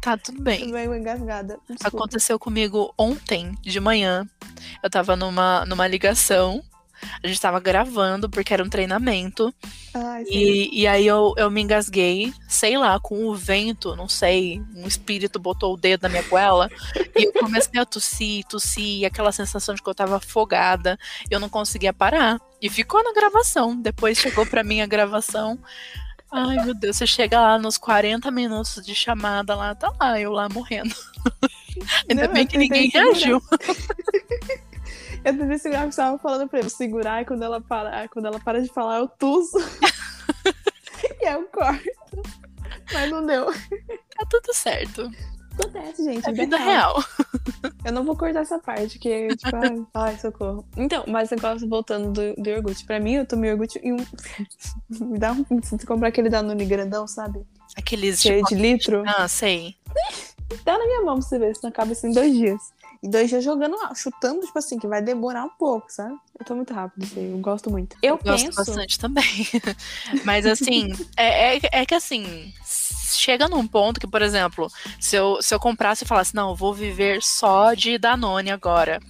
Tá tudo bem.
Tudo bem, engasgada.
Aconteceu comigo ontem de manhã. Eu tava numa, numa ligação A gente tava gravando, porque era um treinamento.
Ai.
E, e aí eu, eu me engasguei, sei lá, com o vento, não sei, um espírito botou o dedo na minha goela. e eu comecei a tossir, tossir, e aquela sensação de que eu tava afogada. Eu não conseguia parar. E ficou na gravação. Depois chegou pra mim a gravação. Ai, meu Deus, você chega lá nos 40 minutos de chamada lá, tá lá, eu lá morrendo. Ainda
Não,
bem que ninguém reagiu.
Eu tentei segurar, porque você tava falando pra eu segurar, e quando ela para, quando ela para de falar, eu tuço. e aí eu corto. Mas não deu.
Tá tudo certo.
Acontece, gente.
É
vida
vida real.
Eu não vou cortar essa parte, que, tipo, ai, ai, socorro. Então, mas negócio voltando do, do iogurte. Pra mim, eu tomei iogurte e um. Me dá um. Se comprar aquele Danone grandão, sabe?
Aqueles
Cheio
tipo,
de litro.
Ah, sei.
Dá na minha mão pra você ver, se não acaba isso em dois dias. E dois dias jogando lá, chutando, tipo assim, que vai demorar um pouco, sabe? Eu tô muito rápido, isso aí, eu gosto muito. Eu,
Gosto
penso.
bastante também. Mas assim, é, é, é que assim, chega num ponto que, por exemplo, se eu, se eu comprasse e falasse, não, eu vou viver só de Danone agora.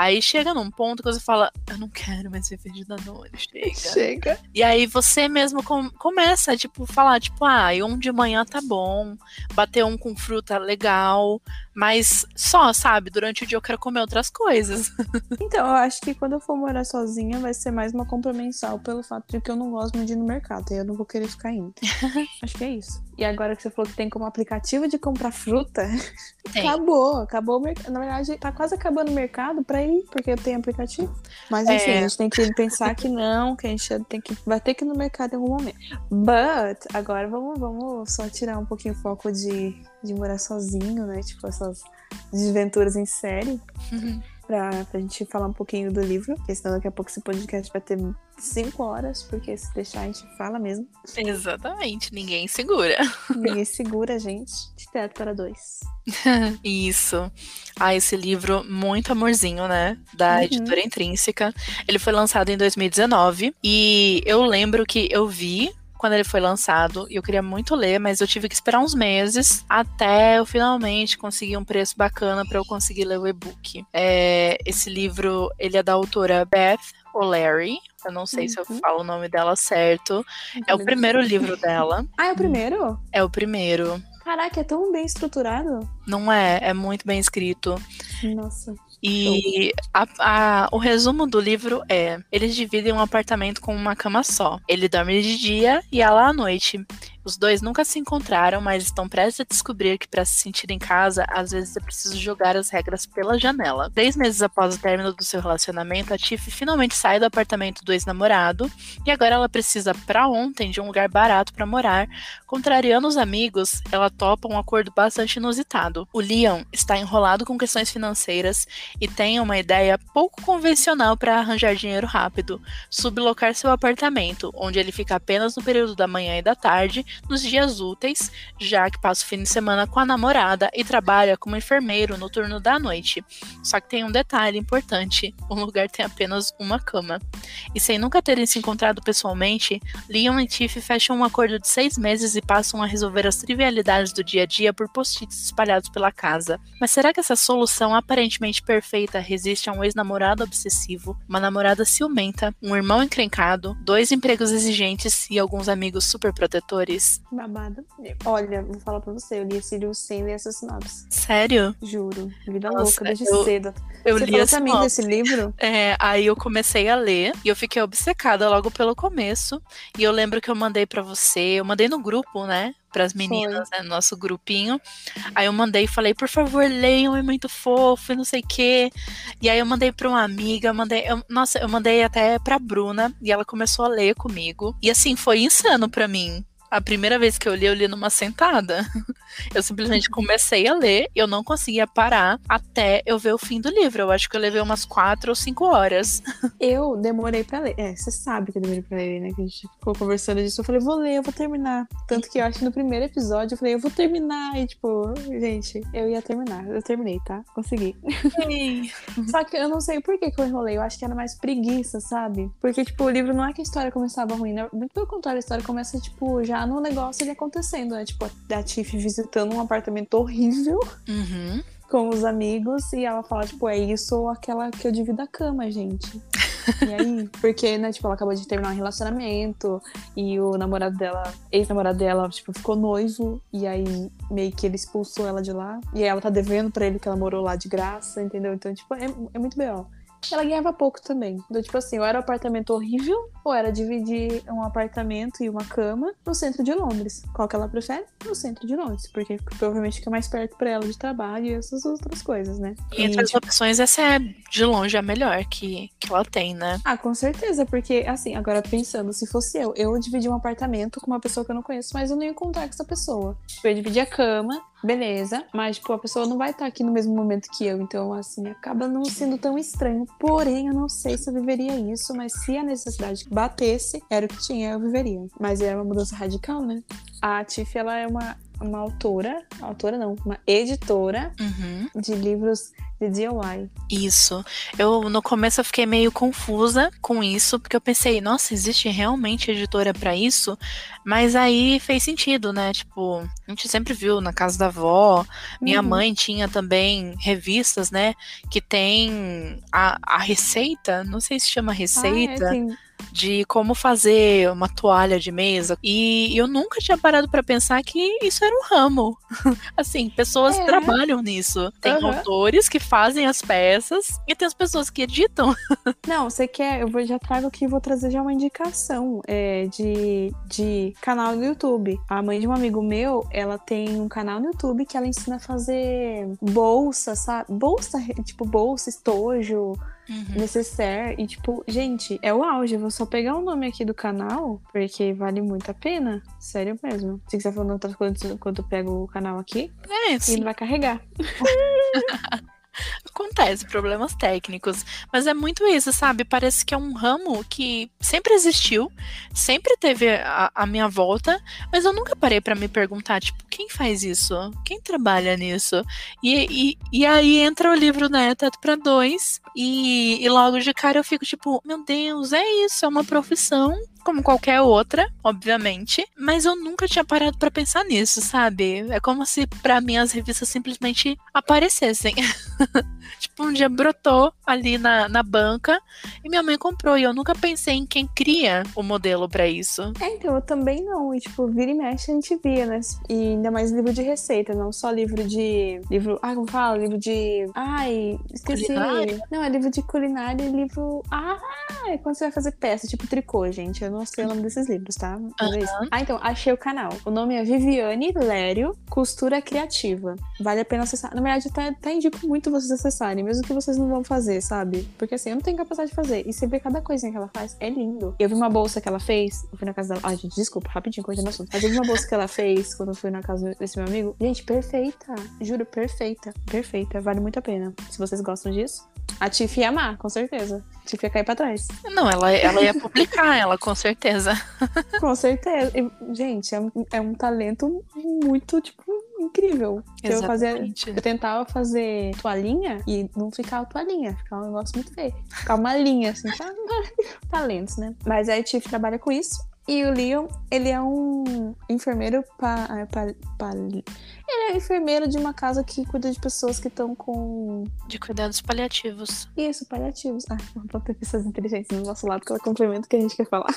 Aí chega num ponto que você fala, eu não quero mais viver de Danone, chega.
Chega.
E aí você mesmo com- começa, tipo, falar, tipo, ah, e um de manhã tá bom, bater um com fruta legal, mas só, sabe, durante o dia eu quero comer outras coisas.
Então, eu acho que quando eu for morar sozinha, vai ser mais uma compra mensal pelo fato de que eu não gosto muito de ir no mercado. E eu não vou querer ficar indo. acho que é isso. E agora que você falou que tem como aplicativo de comprar fruta,
Tem.
acabou. Acabou o mercado. Na verdade, tá quase acabando o mercado pra ir, porque eu tenho aplicativo. Mas enfim,
É.
a gente tem que pensar que não, que a gente tem que, vai ter que ir no mercado em algum momento. But, agora vamos, vamos só tirar um pouquinho o foco de, de morar sozinho, né? Tipo, essas desventuras em série pra, pra gente falar um pouquinho do livro, porque senão daqui a pouco esse podcast vai ter cinco horas, porque se deixar a gente fala mesmo.
Exatamente, ninguém segura.
Ninguém segura a gente. De teto para dois.
Isso. Ah, esse livro, muito amorzinho, né? Da
Uhum.
editora Intrínseca. Ele foi lançado em 2019. E eu lembro que eu vi quando ele foi lançado e eu queria muito ler, mas eu tive que esperar uns meses até eu finalmente conseguir um preço bacana para eu conseguir ler o e-book. É, esse livro, ele é da autora Beth O'Leary. Eu não sei se eu
Uhum.
falo o nome dela certo. É o primeiro livro dela.
Ah, é o primeiro?
É o primeiro.
Caraca, é tão bem estruturado.
Não é? É muito bem escrito.
Nossa.
E a- a- o resumo do livro é: eles dividem um apartamento com uma cama só. Ele dorme de dia e ela à noite. Os dois nunca se encontraram, mas estão prestes a descobrir que para se sentir em casa, às vezes é preciso jogar as regras pela janela. Três meses após o término do seu relacionamento, a Tiff finalmente sai do apartamento do ex-namorado e agora ela precisa para ontem de um lugar barato para morar. Contrariando os amigos, ela topa um acordo bastante inusitado. O Leon está enrolado com questões financeiras e tem uma ideia pouco convencional para arranjar dinheiro rápido: sublocar seu apartamento, onde ele fica apenas no período da manhã e da tarde, nos dias úteis, já que passa o fim de semana com a namorada e trabalha como enfermeiro no turno da noite. Só que tem um detalhe importante: o lugar tem apenas uma cama. E sem nunca terem se encontrado pessoalmente, Leon e Tiff fecham um acordo de seis meses e passam a resolver as trivialidades do dia a dia por post-its espalhados pela casa. Mas será que essa solução aparentemente perfeita resiste a um ex-namorado obsessivo, uma namorada ciumenta, um irmão encrencado, dois empregos exigentes e alguns amigos super
Babado. Olha, vou falar pra você, eu li livro sem ler essa sinopse.
Sério?
Juro. Vida
Nossa,
louca, desde
eu-
cedo.
Eu
você
li
falou pra mim desse livro?
É, aí eu comecei a ler e eu fiquei obcecada logo pelo começo. E eu lembro que eu mandei pra você, eu mandei no grupo, né? Para as meninas, né, no nosso grupinho. Aí eu mandei e falei, por favor, leiam, é muito fofo e não sei o quê. E aí eu mandei pra uma amiga, mandei, eu- nossa, eu mandei até pra Bruna e ela começou a ler comigo. E assim, foi insano pra mim. A primeira vez que eu li, eu li numa sentada. Eu simplesmente comecei a ler e eu não conseguia parar até eu ver o fim do livro. Eu acho que eu levei umas quatro ou cinco horas.
Eu demorei pra ler. É, você sabe que eu demorei pra ler, né? Que a gente ficou conversando disso. Eu falei, vou ler, eu vou terminar. Tanto que eu acho que no primeiro episódio eu falei, eu vou terminar. E tipo, gente, eu ia terminar. Eu terminei, tá? Consegui. Só que eu não sei por que, que eu enrolei. Eu acho que era mais preguiça, sabe? Porque, tipo, o livro não é que a história começava ruim, né? Muito pelo contrário, a história começa, tipo, já no negócio ali acontecendo, né? Tipo, a Tiff visitando um apartamento horrível
Uhum.
com os amigos e ela fala, tipo, é isso ou aquela que eu divido a cama, gente. E aí, porque, né, tipo, ela acabou de terminar um relacionamento e o namorado dela, ex-namorado dela, tipo, ficou noivo e aí meio que ele expulsou ela de lá. E aí ela tá devendo pra ele que ela morou lá de graça, entendeu? Então, tipo, é, é muito B.O. Ela ganhava pouco também. Então, tipo assim, ou era um apartamento horrível, ou era dividir um apartamento e uma cama no centro de Londres. Qual que ela prefere? No centro de Londres, porque provavelmente fica mais perto para ela de trabalho e essas outras coisas, né?
E, e entre as opções, essa é de longe a melhor que, que ela tem, né?
Ah, com certeza, porque assim, agora pensando, se fosse eu, eu dividi um apartamento com uma pessoa que eu não conheço, mas eu não ia contar com essa pessoa. Tipo, eu ia dividir a cama, beleza, mas, tipo, a pessoa não vai estar aqui no mesmo momento que eu, então, assim, acaba não sendo tão estranho. Porém, eu não sei se eu viveria isso, mas se a necessidade batesse, era o que tinha, eu viveria. Mas era uma mudança radical, né? A Tiff, ela é uma, uma autora, autora não, uma editora
uhum.
de livros de DIY.
Isso. Eu no começo eu fiquei meio confusa com isso, porque eu pensei, nossa, existe realmente editora para isso? Mas aí fez sentido, né? Tipo, a gente sempre viu na casa da avó, minha uhum. mãe tinha também revistas, né, que tem a, a receita, não sei se chama receita. Ah, é, de como fazer uma toalha de mesa. E eu nunca tinha parado para pensar que isso era um ramo. assim, pessoas é. trabalham nisso. Tem uhum. autores que fazem as peças e tem as pessoas que editam.
Não, você quer? Eu vou, já trago aqui vou trazer já uma indicação é, de, de canal no YouTube. A mãe de um amigo meu, ela tem um canal no YouTube que ela ensina a fazer bolsa, sabe? Bolsa, tipo, bolsa, estojo uhum. necessaire. E, tipo, gente, é o auge. Eu vou só pegar o nome aqui do canal, porque vale muito a pena. Sério mesmo. Se quiser falar outras coisas enquanto eu pego o canal aqui,
é,
ele vai carregar.
Acontece, problemas técnicos. Mas é muito isso, sabe? Parece que é um ramo que sempre existiu, sempre teve a, a minha volta, mas eu nunca parei para me perguntar, tipo, quem faz isso? Quem trabalha nisso? E, e, e aí entra o livro, né, Teto pra Dois, e, e logo de cara eu fico tipo, meu Deus, é isso, é uma profissão como qualquer outra, obviamente, mas eu nunca tinha parado para pensar nisso, sabe? É como se para mim as revistas simplesmente aparecessem. tipo, um dia brotou ali na, na banca e minha mãe comprou. E eu nunca pensei em quem cria o modelo para isso.
É, então, eu também não. E, tipo, vira e mexe a gente via, né? E ainda mais livro de receita, não só livro de. Livro. Ah, como fala? Livro de. Ai, esqueci. Culinária? Não, é livro de culinária e livro. Ah, é quando você vai fazer peça, tipo tricô, gente. Eu não sei o nome desses livros, tá? Uhum. Ah, então, achei o canal. O nome é Viviane Lério Costura Criativa. Vale a pena acessar. Na verdade, até, até indico muito vocês acessarem, mesmo que vocês não vão fazer, sabe? Porque assim, eu não tenho capacidade de fazer. E você vê cada coisinha que ela faz, é lindo. Eu vi uma bolsa que ela fez, eu fui na casa dela. Ai, gente, desculpa, rapidinho, cortando no assunto. Mas eu vi uma bolsa que ela fez quando eu fui na casa desse meu amigo. Gente, perfeita. Juro, perfeita. Perfeita. Vale muito a pena. Se vocês gostam disso, a Tiff ia amar, com certeza. A Tiff ia cair pra trás.
Não, ela, ela ia publicar ela, com certeza.
com certeza. Gente, é um, é um talento muito, tipo, incrível. Eu, fazia, eu tentava fazer toalhinha e não ficava toalhinha, ficava um negócio muito feio. Ficava uma linha, assim, tá? talentos, né? Mas aí a Tiff trabalha com isso. E o Leon, ele é um enfermeiro pa, pa, pa, ele é enfermeiro de uma casa que cuida de pessoas que estão com.
De cuidados paliativos.
Isso, paliativos. Ah, vamos ter pessoas inteligentes do nosso lado, que é o complemento que a gente quer falar.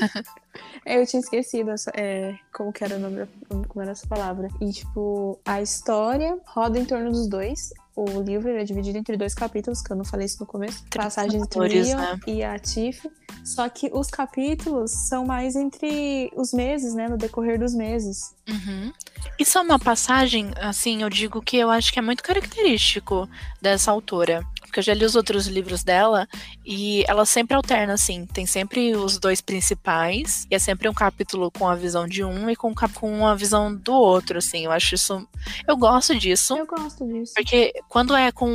Eu tinha esquecido essa, é, como que era o nome, como era essa palavra. E, tipo, a história roda em torno dos dois. O livro é dividido entre dois capítulos, que eu não falei isso no começo. Passagens entre Leon né? e a Tiff. Só que os capítulos são mais entre os meses, né? No decorrer dos meses.
Uhum. Isso é uma passagem, assim, eu digo que eu acho que é muito característico dessa autora porque eu já li os outros livros dela e ela sempre alterna, assim. Tem sempre os dois principais, e é sempre um capítulo com a visão de um e com, com a visão do outro, assim. Eu acho isso. Eu gosto disso.
Eu gosto disso.
Porque quando é com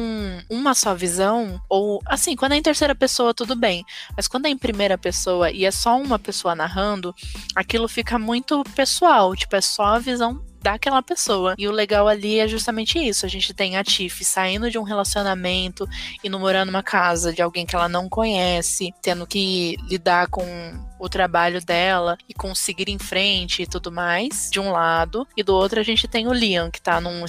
uma só visão, ou assim, quando é em terceira pessoa, tudo bem. Mas quando é em primeira pessoa e é só uma pessoa narrando, aquilo fica muito pessoal. Tipo, é só a visão daquela pessoa. E o legal ali é justamente isso. A gente tem a Tiff saindo de um relacionamento, indo morar numa casa de alguém que ela não conhece, tendo que lidar com o trabalho dela e conseguir em frente e tudo mais, de um lado. E do outro a gente tem o Liam, que tá num,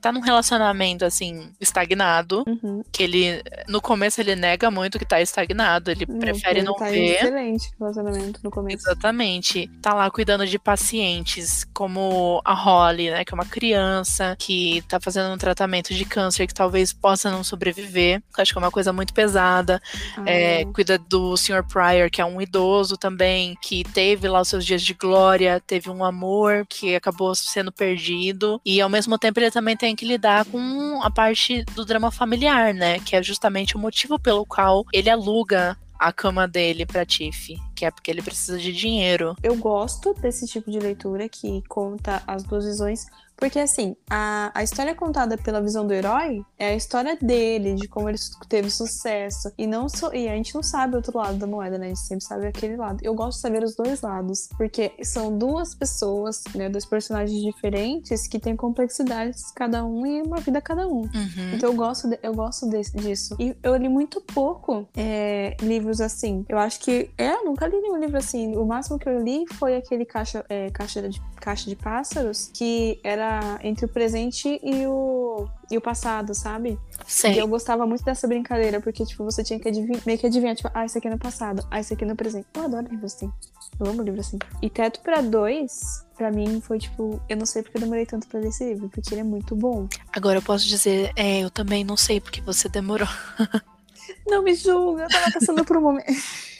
tá num relacionamento, assim, estagnado. Uhum. Que ele, no começo, ele nega muito que tá estagnado. Ele não, prefere não
tá
ver.
excelente relacionamento no começo.
Exatamente. Tá lá cuidando de pacientes, como a Holly, né? Que é uma criança que tá fazendo um tratamento de câncer que talvez possa não sobreviver. Acho que é uma coisa muito pesada. Ah. É, cuida do Sr. Pryor, que é um idoso também, que teve lá os seus dias de glória, teve um amor que acabou sendo perdido. E ao mesmo tempo ele também tem que lidar com a parte do drama familiar, né? Que é justamente o motivo pelo qual ele aluga a cama dele pra Tiff, que é porque ele precisa de dinheiro.
Eu gosto desse tipo de leitura que conta as duas visões, porque, assim, a, a história contada pela visão do herói é a história dele, de como ele teve sucesso. E, não so, e a gente não sabe o outro lado da moeda, né? A gente sempre sabe aquele lado. Eu gosto de saber os dois lados, porque são duas pessoas, né? Dois personagens diferentes que têm complexidades cada um e uma vida cada um. Uhum. Então eu gosto, de, eu gosto desse, disso. E eu li muito pouco é, livros assim. Eu acho que. É, eu nunca li nenhum livro assim. O máximo que eu li foi aquele caixa, é, caixa, de, caixa de pássaros, que era entre o presente e o, e o passado, sabe?
Sim.
E eu gostava muito dessa brincadeira, porque, tipo, você tinha que adivinhar, meio que adivinhar, tipo, ah, isso aqui é no passado, ah, isso aqui é no presente. Eu adoro livro assim. Eu amo livro assim. E Teto para Dois, para mim, foi tipo, eu não sei porque eu demorei tanto pra ler esse livro, porque ele é muito bom.
Agora eu posso dizer, é, eu também não sei porque você demorou.
Não me julga, eu tava passando por um momento.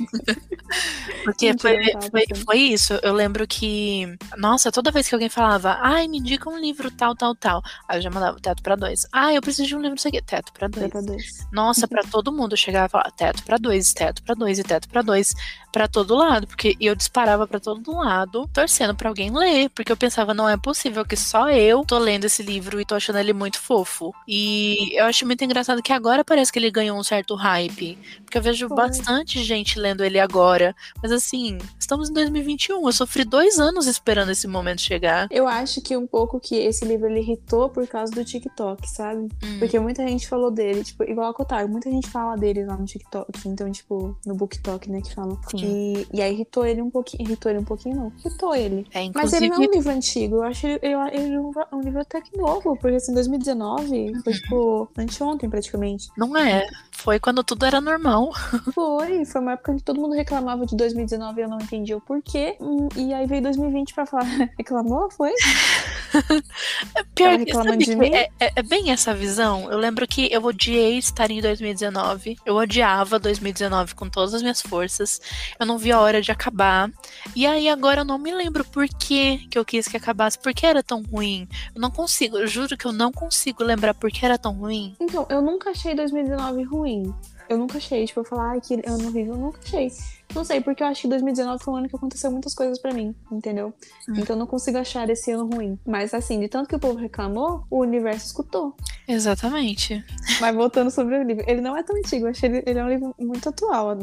Porque foi, foi, foi, isso. Eu lembro que, nossa, toda vez que alguém falava, ai, me indica um livro tal, tal, tal. Aí eu já mandava teto pra dois. Ah, eu preciso de um livro, não sei o quê. Teto pra dois. Nossa, pra todo mundo eu chegava e falava teto pra dois, teto pra dois e teto pra dois. Pra todo lado. Porque eu disparava pra todo lado, torcendo pra alguém ler. Porque eu pensava, não é possível que só eu tô lendo esse livro e tô achando ele muito fofo. E eu acho muito engraçado que agora parece que ele ganhou um certo hype. Porque eu vejo bastante gente lendo ele agora. Mas assim, estamos em 2021. Eu sofri dois anos esperando esse momento chegar.
Eu acho que um pouco que esse livro ele irritou por causa do TikTok, sabe? Hum. Porque muita gente falou dele, tipo, igual a Kotar, muita gente fala dele lá no TikTok. Então, tipo, no BookTok, né, que falam. E, e aí irritou ele um pouquinho. Irritou ele um pouquinho, não. Irritou ele. É, inclusive... Mas ele não é um livro antigo. Eu acho ele, ele, ele um, um livro até que novo. Porque assim, 2019 foi, uhum. tipo, anteontem praticamente.
Não é. Foi quando tudo era normal.
Foi, foi uma época que todo mundo reclamava de 2019 e eu não entendi o porquê. Hum, e aí veio 2020 pra falar, reclamou? Foi?
Pior que é, é, é, bem essa visão. Eu lembro que eu odiei estar em 2019. Eu odiava 2019 com todas as minhas forças. Eu não via a hora de acabar. E aí agora eu não me lembro por que, que eu quis que acabasse. Por que era tão ruim? Eu não consigo, eu juro que eu não consigo lembrar por que era tão ruim.
Então, eu nunca achei 2019 ruim. Eu nunca achei, tipo, eu falar, ai, que ano horrível, eu nunca achei. Não sei, porque eu acho que 2019 foi um ano que aconteceu muitas coisas para mim, entendeu? Hum. Então eu não consigo achar esse ano ruim. Mas assim, de tanto que o povo reclamou, o universo escutou.
Exatamente.
Mas voltando sobre o livro, ele não é tão antigo, eu achei ele, ele é um livro muito atual,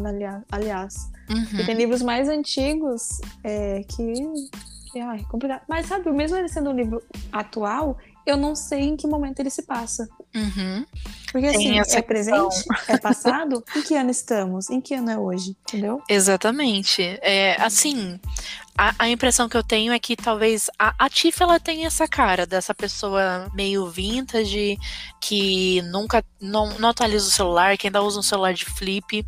aliás. Uhum. E tem livros mais antigos é, que. que ai, complicado. Mas sabe, mesmo ele sendo um livro atual, eu não sei em que momento ele se passa.
Uhum.
Porque assim, é presente, é passado, em que ano estamos? Em que ano é hoje? Entendeu?
Exatamente. É, assim, a, a, impressão que eu tenho é que talvez a, a Tiff ela tem essa cara dessa pessoa meio vintage que nunca não, não atualiza o celular, que ainda usa um celular de flip.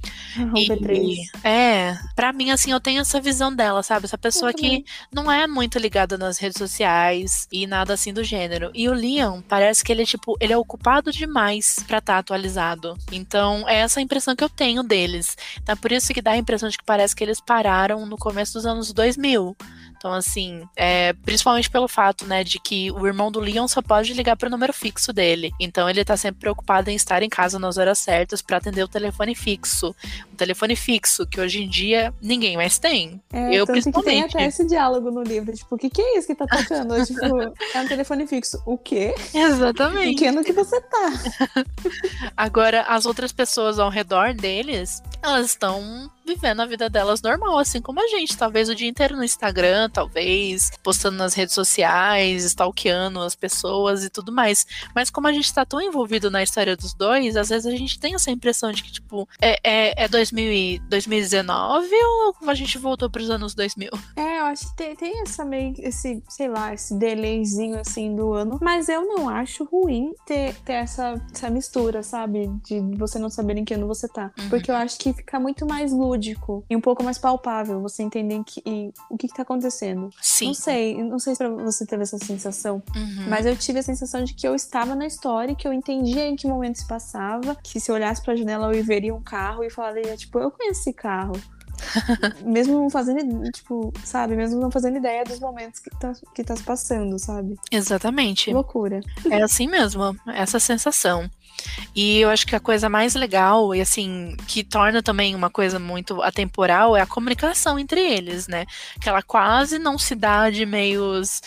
e,
é, para mim assim eu tenho essa visão dela, sabe? Essa pessoa que não é muito ligada nas redes sociais e nada assim do gênero. E o Liam parece que ele é tipo, ele é ocupado demais para estar tá atualizado. Então, é essa a impressão que eu tenho deles. Então, é por isso que dá a impressão de que parece que eles pararam no começo dos anos 2000 então, assim, é, principalmente pelo fato, né, de que o irmão do Leon só pode ligar para o número fixo dele. Então, ele tá sempre preocupado em estar em casa nas horas certas para atender o telefone fixo. O telefone fixo, que hoje em dia ninguém mais tem.
É, eu, principalmente. Que tem até esse diálogo no livro, tipo, o que, que é isso que tá tocando? tipo, é um telefone fixo. O quê?
Exatamente.
Em que ano que você tá?
Agora, as outras pessoas ao redor deles, elas estão vivendo a vida delas normal, assim como a gente. Talvez o dia inteiro no Instagram, talvez postando nas redes sociais, stalkeando as pessoas e tudo mais. Mas como a gente tá tão envolvido na história dos dois, às vezes a gente tem essa impressão de que, tipo, é, é, é 2000, 2019 ou a gente voltou pros anos 2000?
É, eu acho que tem, tem essa meio, esse, sei lá, esse delayzinho assim do ano. Mas eu não acho ruim ter, ter essa, essa mistura, sabe? De você não saber em que ano você tá. Uhum. Porque eu acho que fica muito mais lúdico e um pouco mais palpável você entender que, e, o que, que tá acontecendo.
Sim.
Não sei, não sei se você teve essa sensação, uhum. mas eu tive a sensação de que eu estava na história, que eu entendia em que momento se passava, que se eu olhasse pra janela eu veria um carro e falaria, tipo, eu conheço esse carro. mesmo não fazendo, tipo, sabe? Mesmo não fazendo ideia dos momentos que tá, que tá se passando, sabe?
Exatamente.
Que loucura.
É assim mesmo, essa sensação. E eu acho que a coisa mais legal e assim que torna também uma coisa muito atemporal é a comunicação entre eles, né? Que ela quase não se dá de meios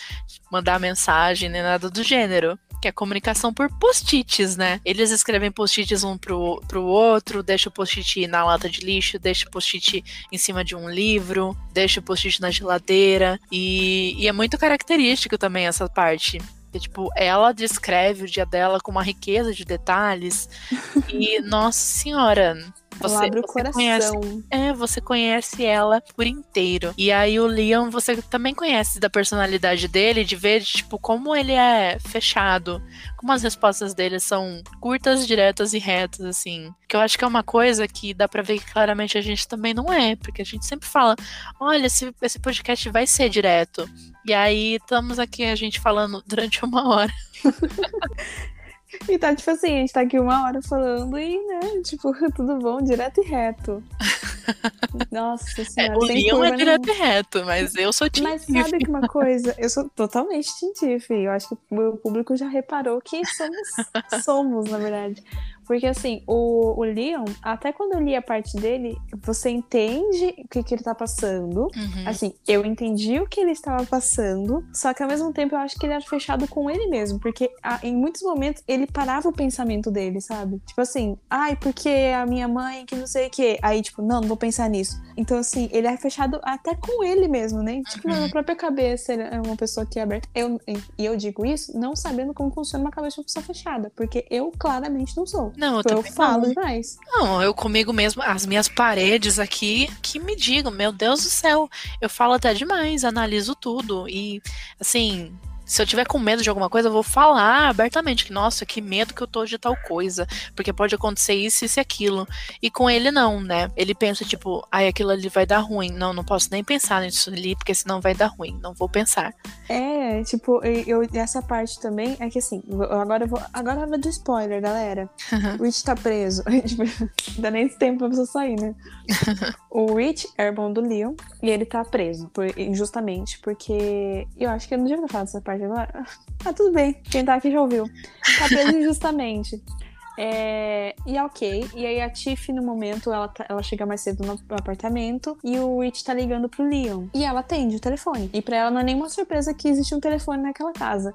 mandar mensagem nem nada do gênero que é comunicação por post-its, né? Eles escrevem post-its um pro, pro outro, deixa o post-it na lata de lixo, deixa o post-it em cima de um livro, deixa o post-it na geladeira. E, e é muito característico também essa parte. Tipo, ela descreve o dia dela com uma riqueza de detalhes. e, nossa senhora,
você, abre o você coração.
Conhece, é, você conhece ela por inteiro. E aí o Leon, você também conhece da personalidade dele, de ver, tipo, como ele é fechado, como as respostas dele são curtas, diretas e retas, assim. Que eu acho que é uma coisa que dá pra ver que claramente a gente também não é, porque a gente sempre fala, olha, esse, esse podcast vai ser direto. E aí estamos aqui a gente falando durante uma hora.
E tá, tipo assim, a gente tá aqui uma hora falando e, né, tipo, tudo bom, direto e reto. Nossa é, senhora.
É, o Leon é direto e reto, mas eu sou Team
Mas sabe que uma coisa? Eu sou totalmente Team Eu acho que o público já reparou que somos, somos na verdade. Porque assim, o, o Leon, até quando eu li a parte dele, você entende o que, que ele tá passando. Uhum. Assim, eu entendi o que ele estava passando, só que ao mesmo tempo eu acho que ele era fechado com ele mesmo. Porque a, em muitos momentos ele parava o pensamento dele, sabe? Tipo assim, ai, porque a minha mãe que não sei o quê. Aí, tipo, não, não vou pensar nisso. Então, assim, ele é fechado até com ele mesmo, né? Tipo, uhum. na própria cabeça, ele é uma pessoa que é aberta. Eu, e eu digo isso não sabendo como funciona uma cabeça de uma pessoa fechada, porque eu claramente não sou.
Não, eu, eu
falo não. demais.
Não, eu comigo mesmo, as minhas paredes aqui, que me digam, meu Deus do céu, eu falo até demais, analiso tudo. E, assim, se eu tiver com medo de alguma coisa, eu vou falar abertamente que, nossa, que medo que eu tô de tal coisa, porque pode acontecer isso, isso e aquilo. E com ele não, né? Ele pensa, tipo, ai, aquilo ali vai dar ruim. Não, não posso nem pensar nisso ali, porque senão vai dar ruim. Não vou pensar.
É, tipo, eu, essa parte também é que assim, agora eu vou. Agora eu vou de spoiler, galera. O Rich tá preso. Tipo, não dá nem tempo pra pessoa sair, né? o Rich é irmão do Leon e ele tá preso, por, injustamente, porque. Eu acho que eu não devia falar dessa parte parte agora? Ah, tudo bem. Quem tá aqui já ouviu. Tá preso injustamente. É, e é ok. E aí a Tiff, no momento, ela, tá, ela chega mais cedo no apartamento e o Rich tá ligando pro Leon. E ela atende o telefone. E pra ela não é nenhuma surpresa que existe um telefone naquela casa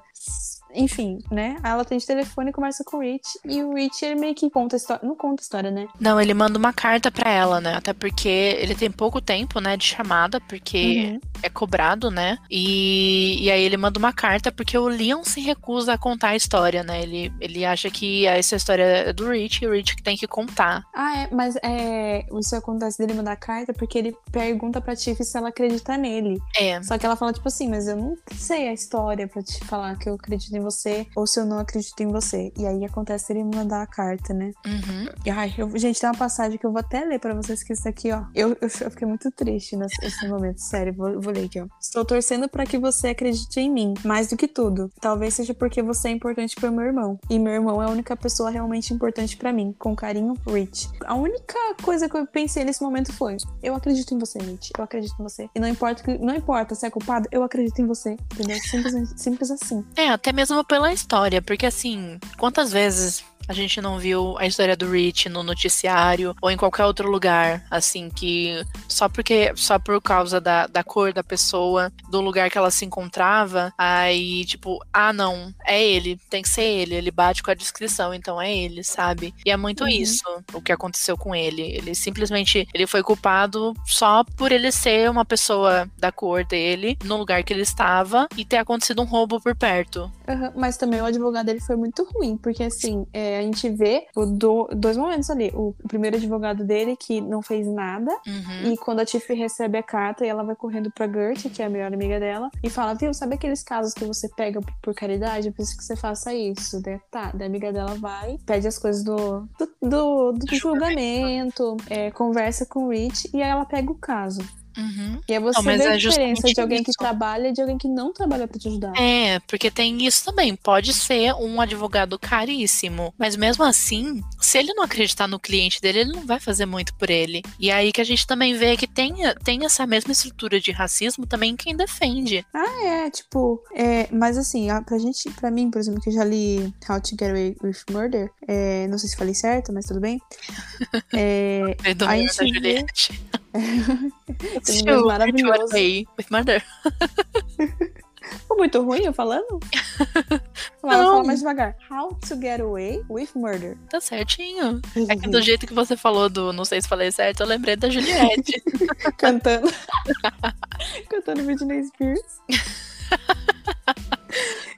enfim, né? Ela tem de telefone e conversa com o Rich. E o Rich, ele meio que conta a história. Não conta a história, né?
Não, ele manda uma carta para ela, né? Até porque ele tem pouco tempo, né, de chamada, porque uhum. é cobrado, né? E, e aí ele manda uma carta porque o Leon se recusa a contar a história, né? Ele, ele acha que essa história é do Rich e o Rich que tem que contar.
Ah, é, mas é, isso acontece dele mandar carta porque ele pergunta pra Tiff se ela acredita nele.
É.
Só que ela fala, tipo assim, mas eu não sei a história pra te falar que eu acredito em você ou se eu não acredito em você. E aí acontece ele mandar a carta, né?
Uhum.
E, ai, eu, gente, tem uma passagem que eu vou até ler pra vocês que isso aqui, ó. Eu, eu, eu fiquei muito triste nesse, nesse momento, sério. Vou, vou ler aqui, ó. Estou torcendo para que você acredite em mim, mais do que tudo. Talvez seja porque você é importante para meu irmão. E meu irmão é a única pessoa realmente importante para mim. Com carinho, Rich. A única coisa que eu pensei nesse momento foi: eu acredito em você, Rich. Eu acredito em você. E não importa, não importa se é culpado, eu acredito em você. Entendeu? Simples, simples assim.
É, até mesmo pela história, porque assim, quantas vezes a gente não viu a história do Rich no noticiário ou em qualquer outro lugar, assim, que só porque só por causa da, da cor da pessoa, do lugar que ela se encontrava, aí, tipo, ah, não, é ele, tem que ser ele, ele bate com a descrição, então é ele, sabe? E é muito uhum. isso o que aconteceu com ele. Ele simplesmente ele foi culpado só por ele ser uma pessoa da cor dele no lugar que ele estava e ter acontecido um roubo por perto.
Uhum, mas também o advogado dele foi muito ruim, porque assim, é, a gente vê do, dois momentos ali. O, primeiro advogado dele que não fez nada, uhum. e quando a Tiff recebe a carta e ela vai correndo pra Gertie, que é a melhor amiga dela, e fala: Viu, sabe aqueles casos que você pega por caridade? Eu preciso que você faça isso. Daí, tá, da amiga dela vai, pede as coisas do, do, do, do julgamento, é, conversa com o Rich, e aí ela pega o caso. Uhum. E aí você não, vê a é diferença de alguém isso. que trabalha e de alguém que não trabalha para te ajudar.
É, porque tem isso também. Pode ser um advogado caríssimo, mas mesmo assim, se ele não acreditar no cliente dele, ele não vai fazer muito por ele. E aí que a gente também vê que tem, tem essa mesma estrutura de racismo também quem defende.
Ah, é, tipo, é, mas assim, pra gente, pra mim, por exemplo, que eu já li How to Get Away with Murder, é, não sei se falei certo, mas tudo bem.
É, a gente da Juliette.
É maravilhoso.
With Murder.
Ficou muito ruim eu falando? Fala, fala mais devagar. How to get away with murder.
Tá certinho. É que do jeito que você falou do não sei se falei certo, eu lembrei da Juliette.
Cantando. Cantando Britney Spears.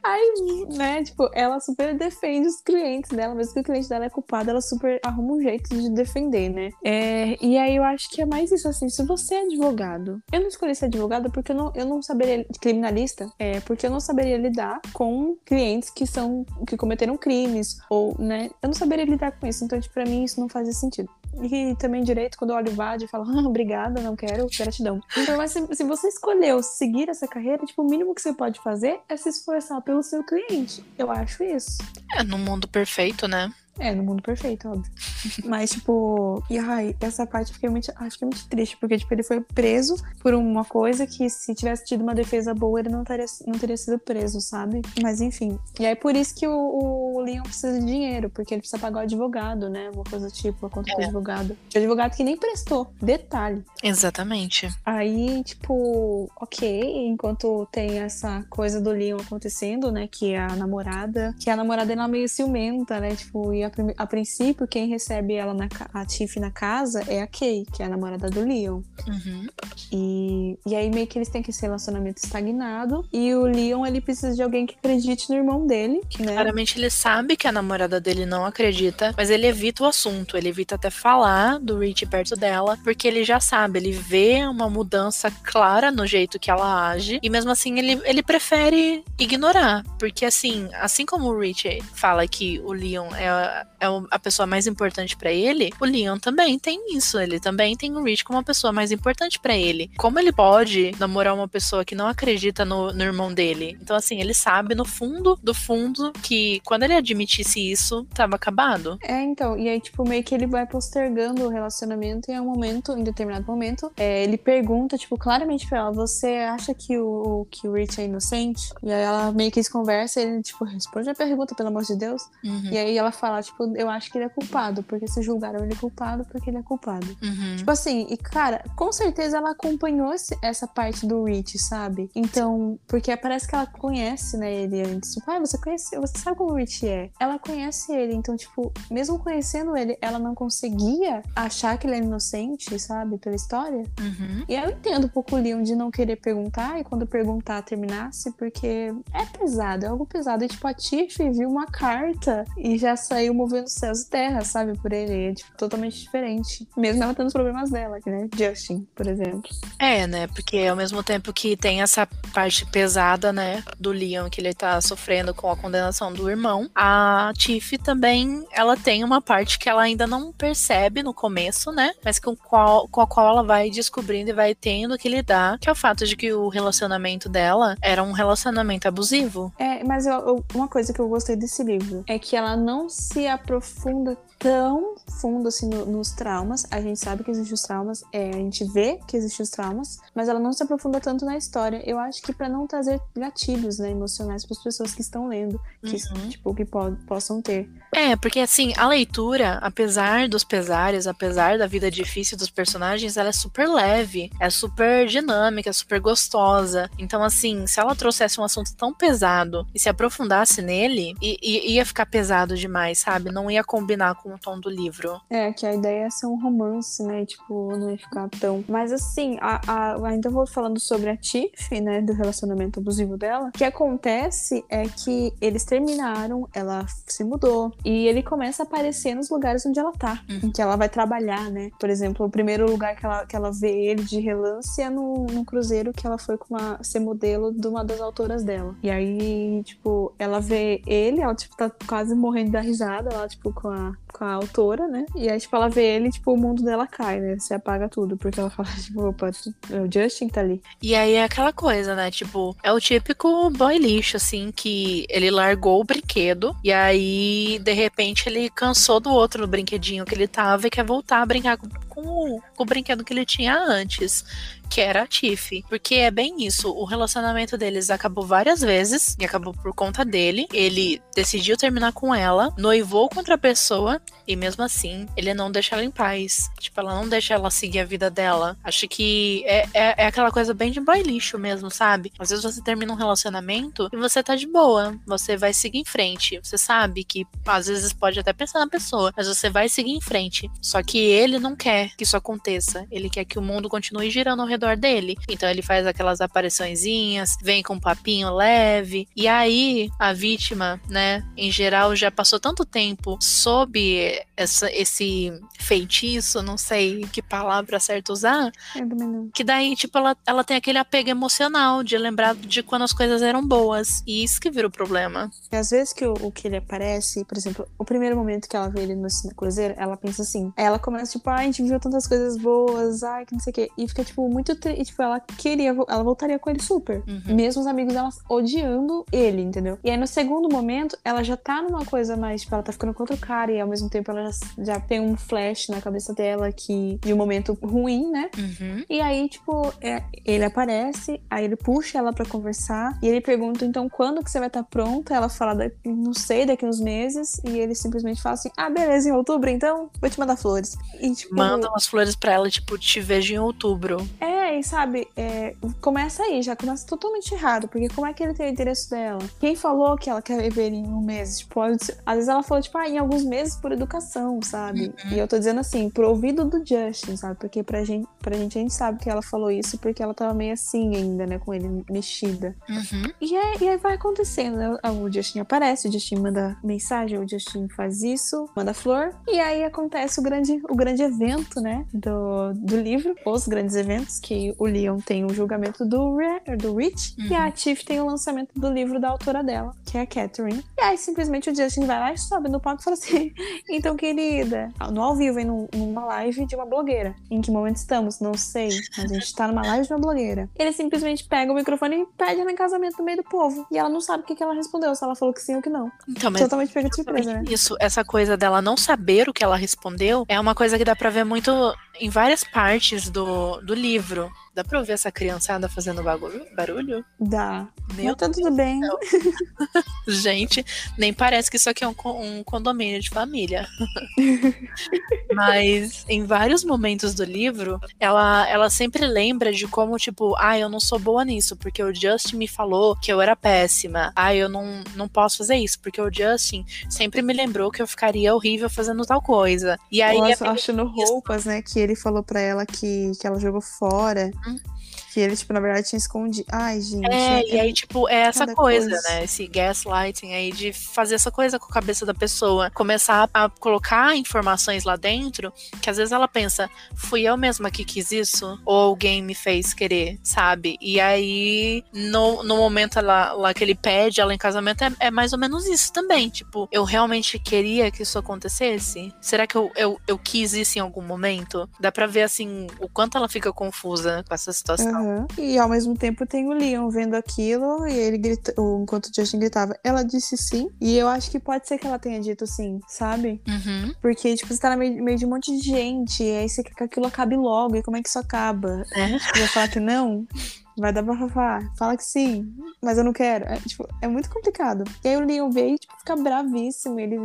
Aí, né, tipo, ela super defende os clientes dela, mesmo que o cliente dela é culpado, ela super arruma um jeito de defender, né? É, e aí eu acho que é mais isso, assim, se você é advogado, eu não escolhi ser advogado porque eu não, eu não saberia, criminalista, é, porque eu não saberia lidar com clientes que são, que cometeram crimes, ou, né, eu não saberia lidar com isso, então, tipo, pra mim isso não fazia sentido. E também direito, quando eu olho o VAD, eu falo, ah, obrigada, não quero, gratidão. Então, mas se, se, você escolheu seguir essa carreira, tipo, o mínimo que você pode fazer é se esforçar pelo seu cliente. Eu acho isso.
É, no mundo perfeito, né?
É, no mundo perfeito, óbvio. Mas, tipo, e ai, essa parte eu fiquei muito. Acho que é muito triste, porque, tipo, ele foi preso por uma coisa que, se tivesse tido uma defesa boa, ele não teria, não teria sido preso, sabe? Mas enfim. E aí, por isso que o, o Leon precisa de dinheiro, porque ele precisa pagar o advogado, né? Uma coisa tipo, a conta é. do advogado. O advogado que nem prestou. Detalhe.
Exatamente.
Aí, tipo, ok, enquanto tem essa coisa do Leon acontecendo, né? Que a namorada. Que a namorada ela meio ciumenta, né? Tipo, e a, a princípio, quem recebe ela na a Tiff na casa é a Kay, que é a namorada do Leon. Uhum. E, e aí meio que eles têm esse relacionamento estagnado. E o Leon, ele precisa de alguém que acredite no irmão dele. Né?
Claramente ele sabe que a namorada dele não acredita, mas ele evita o assunto. Ele evita até falar do Rich perto dela, porque ele já sabe, ele vê uma mudança clara no jeito que ela age. E mesmo assim, ele, ele prefere ignorar. Porque assim, assim como o Rich fala que o Leon é é a pessoa mais importante para ele, o Leon também tem isso. Ele também tem o Rich como uma pessoa mais importante para ele. Como ele pode namorar uma pessoa que não acredita no, no, irmão dele? Então, assim, ele sabe no fundo do fundo que quando ele admitisse isso, tava acabado.
É, então. E aí, tipo, meio que ele vai postergando o relacionamento e em um momento, em determinado momento, é, ele pergunta, tipo, claramente pra ela: Você acha que o, que o Rich é inocente? E aí ela meio que eles conversam e ele, tipo, responde a pergunta, pelo amor de Deus. Uhum. E aí ela fala, tipo, eu acho que ele é culpado, porque se julgaram ele culpado porque ele é culpado. Uhum. Tipo assim, e cara, com certeza ela acompanhou esse, essa parte do Rich, sabe? Então, porque parece que ela conhece, né, ele antes. Tipo, ah, você conhece, você sabe como o Rich é. Ela conhece ele, então, tipo, mesmo conhecendo ele, ela não conseguia achar que ele é inocente, sabe, pela história. Uhum. E eu entendo um pouco o Leon de não querer perguntar, e quando perguntar terminasse, porque é pesado, é algo pesado. E, tipo, a Tiff viu uma carta e já saiu movendo céus e terras, sabe, por ele. É, tipo, totalmente diferente. Mesmo ela tendo os problemas dela, né? Justin, por exemplo.
É, né? Porque ao mesmo tempo que tem essa parte pesada, né, do Leon, que ele tá sofrendo com a condenação do irmão, a Tiff também, ela tem uma parte que ela ainda não percebe no começo, né? Mas com, qual, com a qual ela vai descobrindo e vai tendo que lidar, que é o fato de que o relacionamento dela era um relacionamento abusivo.
É, mas eu, eu, uma coisa que eu gostei desse livro é que ela não se aprofunda tão fundo assim no, nos traumas. A gente sabe que existem os traumas, é, a gente vê que existem os traumas, mas ela não se aprofunda tanto na história. Eu acho que para não trazer gatilhos, né, emocionais para as pessoas que estão lendo, que uhum. tipo que po possam ter.
É, porque assim, a leitura, apesar dos pesares, apesar da vida difícil dos personagens, ela é super leve, é super dinâmica, é super gostosa. Então, assim, se ela trouxesse um assunto tão pesado e se aprofundasse nele, ia ficar pesado demais, sabe? Não ia combinar com o tom do livro.
É, que a ideia é ser um romance, né? Tipo, não ia ficar tão. Mas assim, a, a, ainda vou falando sobre a Tiff, né? Do relacionamento abusivo dela. O que acontece é que eles terminaram, ela se mudou, e ele começa a aparecer nos lugares onde ela tá, uhum. em que ela vai trabalhar, né? Por exemplo, o primeiro lugar que ela, que ela vê ele de relance é no, no cruzeiro que ela foi com uma, ser modelo de uma das autoras dela. E aí, tipo, ela vê ele, ela, tipo, tá quase morrendo da risada lá, tipo, com a, com a autora, né? E aí, tipo, ela vê ele, tipo, o mundo dela cai, né? Se apaga tudo, porque ela fala, tipo, opa, é o Justin tá ali.
E aí é aquela coisa, né? Tipo, é o típico boy lixo, assim, que ele largou o brinquedo e aí, de repente, ele cansou do outro brinquedinho que ele tava e quer voltar a brincar com, com, o, com o brinquedo que ele tinha antes que era a Tiff. Porque é bem isso, o relacionamento deles acabou várias vezes e acabou por conta dele. Ele decidiu terminar com ela, noivou com outra pessoa e mesmo assim ele não deixa ela em paz. Tipo, ela não deixa ela seguir a vida dela. Acho que é, é, é aquela coisa bem de boy lixo mesmo, sabe? Às vezes você termina um relacionamento e você tá de boa, você vai seguir em frente. Você sabe que às vezes pode até pensar na pessoa, mas você vai seguir em frente. Só que ele não quer que isso aconteça. Ele quer que o mundo continue girando ao redor dele. Então ele faz aquelas apariçõezinhas, vem com um papinho leve. E aí a vítima, né, em geral já passou tanto tempo sob essa, esse feitiço, não sei que palavra certa usar, que daí, tipo, ela, ela tem aquele apego emocional de lembrar de quando as coisas eram boas. E isso que vira o problema.
Às vezes que o, o que ele aparece, por exemplo, o primeiro momento que ela vê ele no cruzeiro, ela pensa assim. Ela começa, tipo, ah, a gente viu tantas coisas boas, ai, que não sei o quê. E fica, tipo, muito triste. Tipo, ela queria, ela voltaria com ele super. Uhum. Mesmo os amigos dela odiando ele, entendeu? E aí no segundo momento, ela já tá numa coisa mais, tipo, ela tá ficando com outro cara e ao mesmo tempo ela já, já tem um flash na cabeça dela que de um momento ruim, né? Uhum. E aí, tipo, é, ele aparece, aí ele puxa ela para conversar e ele pergunta, então, quando que você vai estar tá pronta? Ela fala, não sei, daqui uns meses. E ele simplesmente fala assim, ah, beleza, em outubro, então vou te mandar flores.
E, tipo, Manda umas flores pra ela, tipo, te vejo em outubro.
É, aí, sabe, é, começa aí, já começa totalmente errado, porque como é que ele tem o interesse dela? Quem falou que ela quer viver em um mês? Tipo, às vezes ela falou, tipo, ah, em alguns meses por educação, sabe? Uhum. E eu tô dizendo assim, pro ouvido do Justin, sabe? Porque pra gente, pra gente, a gente sabe que ela falou isso porque ela tava meio assim ainda, né, com ele mexida. Uhum. E, aí, e aí vai acontecendo, né? O Justin aparece, o Justin manda mensagem, o Justin faz isso, manda flor, e aí acontece o grande, o grande evento, né, do, do livro, os grandes eventos, que o Leon tem o julgamento do, Re do Rich uhum. e a Tiff tem o lançamento do livro da autora dela, que é a Catherine. E aí simplesmente o Justin vai lá e sobe no palco e fala assim: Então, querida, no ao vivo, em numa live de uma blogueira. Em que momento estamos? Não sei. Mas a gente tá numa live de uma blogueira. Ele simplesmente pega o microfone e pede ela em casamento no meio do povo. E ela não sabe o que, que ela respondeu, se ela falou que sim ou que não. Então, mas Totalmente pega de surpresa, né?
Isso, essa coisa dela não saber o que ela respondeu é uma coisa que dá pra ver muito 割と em várias partes do, do livro. Dá pra ouvir essa criançada fazendo bagulho, barulho?
Dá. Meu tá tudo bem.
Gente, nem parece que isso aqui é um, um condomínio de família. Mas em vários momentos do livro, ela, ela sempre lembra de como, tipo, ah, eu não sou boa nisso, porque o Justin me falou que eu era péssima. Ah, eu não, não posso fazer isso, porque o Justin sempre me lembrou que eu ficaria horrível fazendo tal coisa. E aí.
Nossa, achando roupas, né? Que ele falou pra ela que, que ela jogou fora. Hum. Que ele, tipo, na verdade tinha escondido. Ai, gente.
É, é, e aí, tipo, é essa coisa, coisa, né? Esse gaslighting aí de fazer essa coisa com a cabeça da pessoa. Começar a colocar informações lá dentro que às vezes ela pensa, fui eu mesma que quis isso? Ou alguém me fez querer, sabe? E aí, no, no momento lá, lá que ele pede ela em casamento, é, é mais ou menos isso também. Tipo, eu realmente queria que isso acontecesse? Será que eu, eu, eu quis isso em algum momento? Dá pra ver, assim, o quanto ela fica confusa com essa situação.
Uhum. E ao mesmo tempo tem o Leon vendo aquilo e ele grita, enquanto o Justin gritava, ela disse sim. E eu acho que pode ser que ela tenha dito sim, sabe?
Uhum.
Porque, tipo, você tá no meio, meio de um monte de gente, e aí você quer que aquilo acabe logo, e como é que isso acaba?
É.
Você vai falar que não? Vai dar bafafá. Fala que sim, mas eu não quero. É, tipo, é muito complicado. E aí o Leon vê e tipo, fica bravíssimo. Ele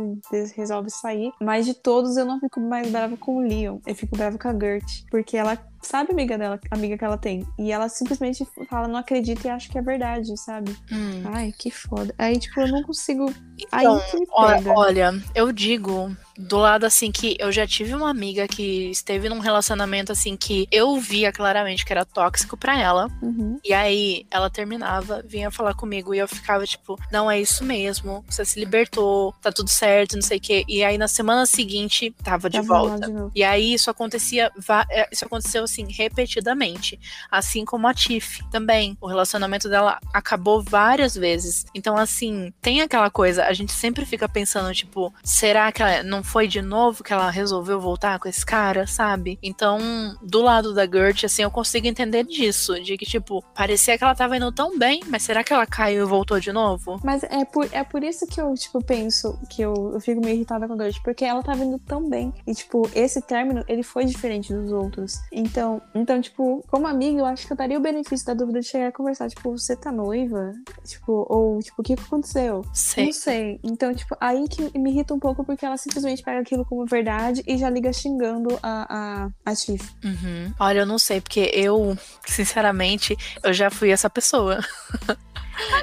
resolve sair. Mas de todos, eu não fico mais brava com o Leon. Eu fico brava com a Gert. Porque ela sabe amiga dela, amiga que ela tem. E ela simplesmente fala, não acredita e acha que é verdade, sabe?
Hum.
Ai, que foda. Aí, tipo, eu não consigo.
Então,
Aí que me
olha,
pega.
olha, eu digo do lado assim que eu já tive uma amiga que esteve num relacionamento assim que eu via claramente que era tóxico pra ela.
Uhum.
E aí ela terminava, vinha falar comigo e eu ficava tipo, não é isso mesmo, você se libertou, tá tudo certo, não sei o quê. E aí na semana seguinte tava de
Tava lá
volta.
de.
E aí isso acontecia, é, isso aconteceu assim repetidamente, assim como a Tiff também. O relacionamento dela acabou várias vezes. Então assim, tem aquela coisa, a gente sempre fica pensando tipo, será que ela não foi de novo que ela resolveu voltar com esse cara, sabe? Então, do lado da Gert, assim, eu consigo entender disso, de que tipo, parecia que ela tava indo tão bem, mas será que ela caiu e voltou de novo?
Mas é por, é por isso que eu, tipo, penso que eu, eu fico meio irritada com a Gert, porque ela tá vindo tão bem. E, tipo, esse término, ele foi diferente dos outros. Então, então, tipo, como amiga, eu acho que eu daria o benefício da dúvida de chegar a conversar, tipo, você tá noiva? Tipo, ou, tipo, o que aconteceu?
Sei.
Não sei. Então, tipo, aí que me irrita um pouco porque ela simplesmente pega aquilo como verdade e já liga xingando a, a, a Tiff.
Uhum. Olha, eu não sei, porque eu, sinceramente, eu já fui essa pessoa.